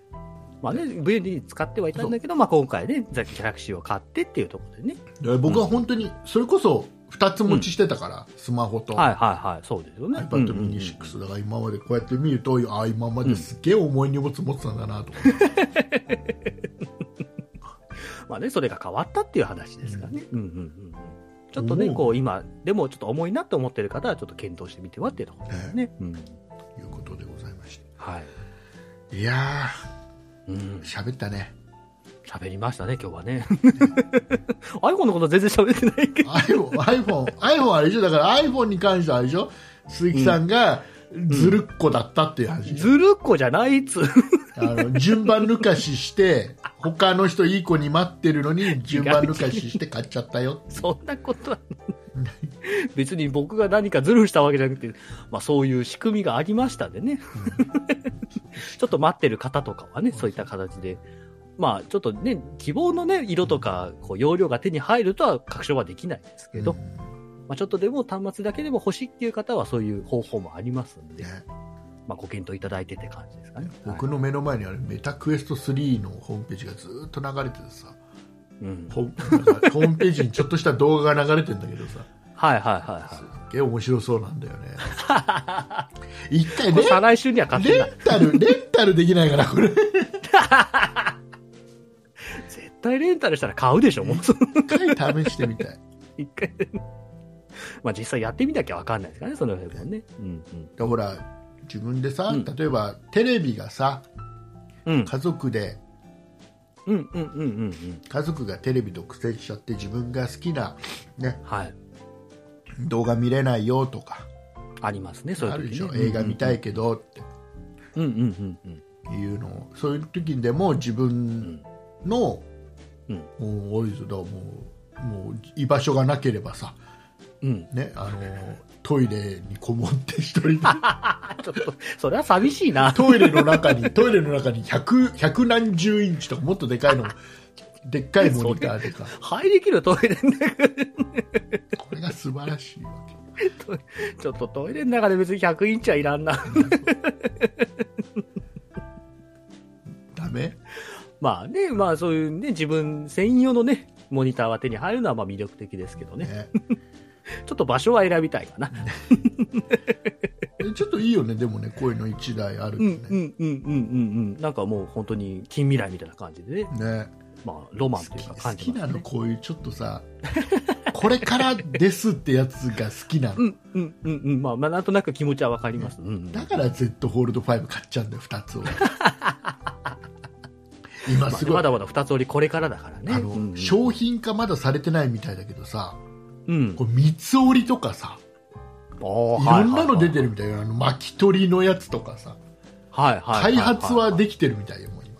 まあね、便利に使ってはいたんだけど、まあ今回ね、ザ・ギャラクシーを買ってっていうところでね。で僕は本当に、それこそ2つ持ちしてたから、スマホと。はいはいはい、そうですよね。iPad mini 6だから今までこうやって見ると、ああ今まですっげえ重い荷物持ってたんだなと思って、まあね、それが変わったっていう話ですからね。うんうんうんうん。ちょっとね、こう今、でもちょっと重いなって思ってる方はちょっと検討してみてはっていうところですね。うん。いうことでございましはい。たいやうん。ったね。喋りましたね、今日はね。iPhone のこと全然喋ってないけど。iPhone, iPhone, iPhone あれでしょ？だから iPhone に関してはあれでしょ？鈴木さんがずるっこだったっていう話。でしょずるっこじゃないっつう。あの順番抜かしして他の人いい子に待ってるのに 順番抜かしして買っちゃったよそんなことはない。別に僕が何かズルしたわけじゃなくて、まあそういう仕組みがありましたんでね。ちょっと待ってる方とかはね、そういった形で。まあちょっとね、希望のね、色とか、こう、容量が手に入るとは確証はできないんですけど、うん。まあちょっとでも端末だけでも欲しいっていう方はそういう方法もありますんで、ね。まあご検討いただいてって感じですかね。僕の目の前にあるメタクエスト3のホームページがずっと流れててさうん。ホームページにちょっとした動画が流れてんだけどさはいはいはいすはっげえ面白そうなんだよね一回い。これレ再来週には買ってレない。ンタルレンタルできないからこれ 絶対レンタルしたら買うでしょ、もう。一回試してみたい一回。まあ実際やってみなきゃわかんないですからね、その辺もね。うんでほら自分でさ、うん例えばテレビがさうん。うん。家族でうんうんうんうんうん。家族がテレビと苦戦しちゃって自分が好きな、ね、はい。動画見れないよとかありますね、そういうあるでしょ。映画見たいけどってうんうんうんうん。いうのをそういう時にでも自分の、うんもうおいずだもうもう居場所がなければさ、うん。ね、あのトイレにこもって一人であ、ちょっと、それは寂しいな。トイレの中に トイレの中に百百何十インチとかもっとでかいのでっかいモニターとか入りきるトイレの中これが素晴らしいわけちょっとトイレの中で別に100インチはいらんな。ダメ？まあね、まあそういうね、自分専用のね、モニターは手に入るのはまあ魅力的ですけどね。ね ちょっと場所は選びたいかな。え ちょっといいよねでもねこういうの1台あるとうんね、うんうんうんうんうん。なんかもう本当に近未来みたいな感じでね。ねまあロマン好きというか好きな感じますね。のこういうちょっとさ これからですってやつが好きなの、うんうんうんうん。まあまあなんとなく気持ちはわかります。うんうん。だから Z ホールド5買っちゃうんだよ2つを今まあすごい、まだまだ二つ折りこれからだからね。あの、うんうん商品化まだされてないみたいだけどさうん。これ三つ折りとかさいろんなの出てる。るみたいよ、あの巻き取りのやつとかさはいはい。開発はできてるみたいよもう今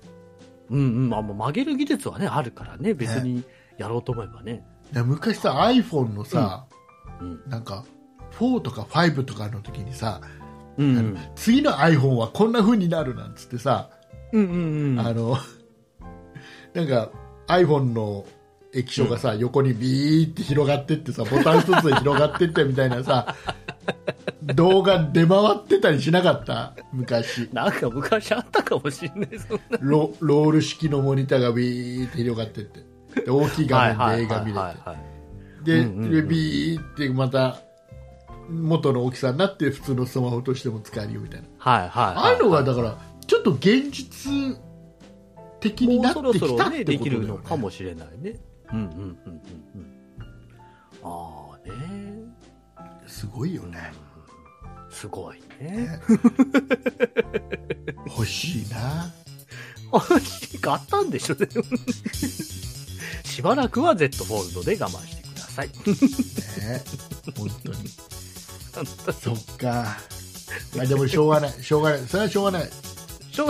うんうん。まあもう曲げる技術はね、あるからね。別にやろうと思えばね。で昔さ iPhone のさ、うん。なんか4とか5とかの時にさ、うんうん。次の iPhone はこんな風になるなんつってさ、うんうんうん。あのなんか iPhone の液晶がさ、横にビーって広がってってさボタン一つで広がってってみたいなさ 動画出回ってたりしなかった？昔なんか昔あったかもしんない、そんな。ロロール式のモニターがビーって広がってってで大きい画面で映画見れてい。で,、うんうんうんでビーってまた元の大きさになって普通のスマホとしても使えるよみたいなはいはい。ああいうのがだからちょっと現実的になってきたってできることだよねのかもしれないね。うんうんうんうんうん。ああね。すごいよね。すごいね。欲しいな。買ったんでしょ、でも。しばらくは Z フォールドで我慢してください。ね。本当に。そっか。まあでもしょうがない。しょうがない。それはしょうがないしょ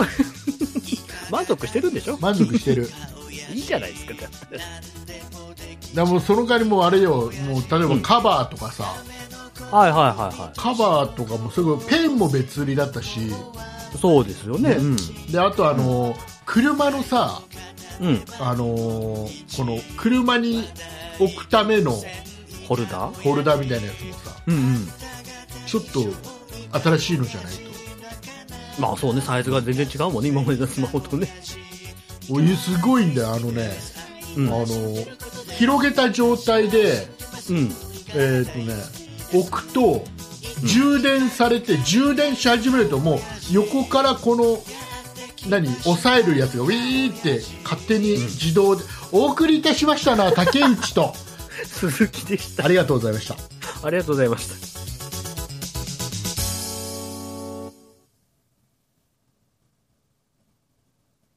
満足してるんでしょ？満足してる。いいじゃないですか、だって。でもその代わりもうあれよ。もう例えばカバーとかさ、はいはいはいはカバーとかもすごいペンも別売りだったし。い。そうですよね。ね。うん。であとあの、車のさうん。あのーこの車に置くためのホルダー？ホルダーみたいなやつもさ。うんうん。ちょっと新しいのじゃないとまあそうね、サイズが全然違うもんね、今までのスマホとね。お湯すごいんだよあのね、うん。あの広げた状態でうん。えっ、とね置くと充電されて、充電し始めるともう横からこの何押さえるやつがウィーって勝手に自動で、お送りいたしましたな竹内と 鈴木でした。ありがとうございましたありがとうございました。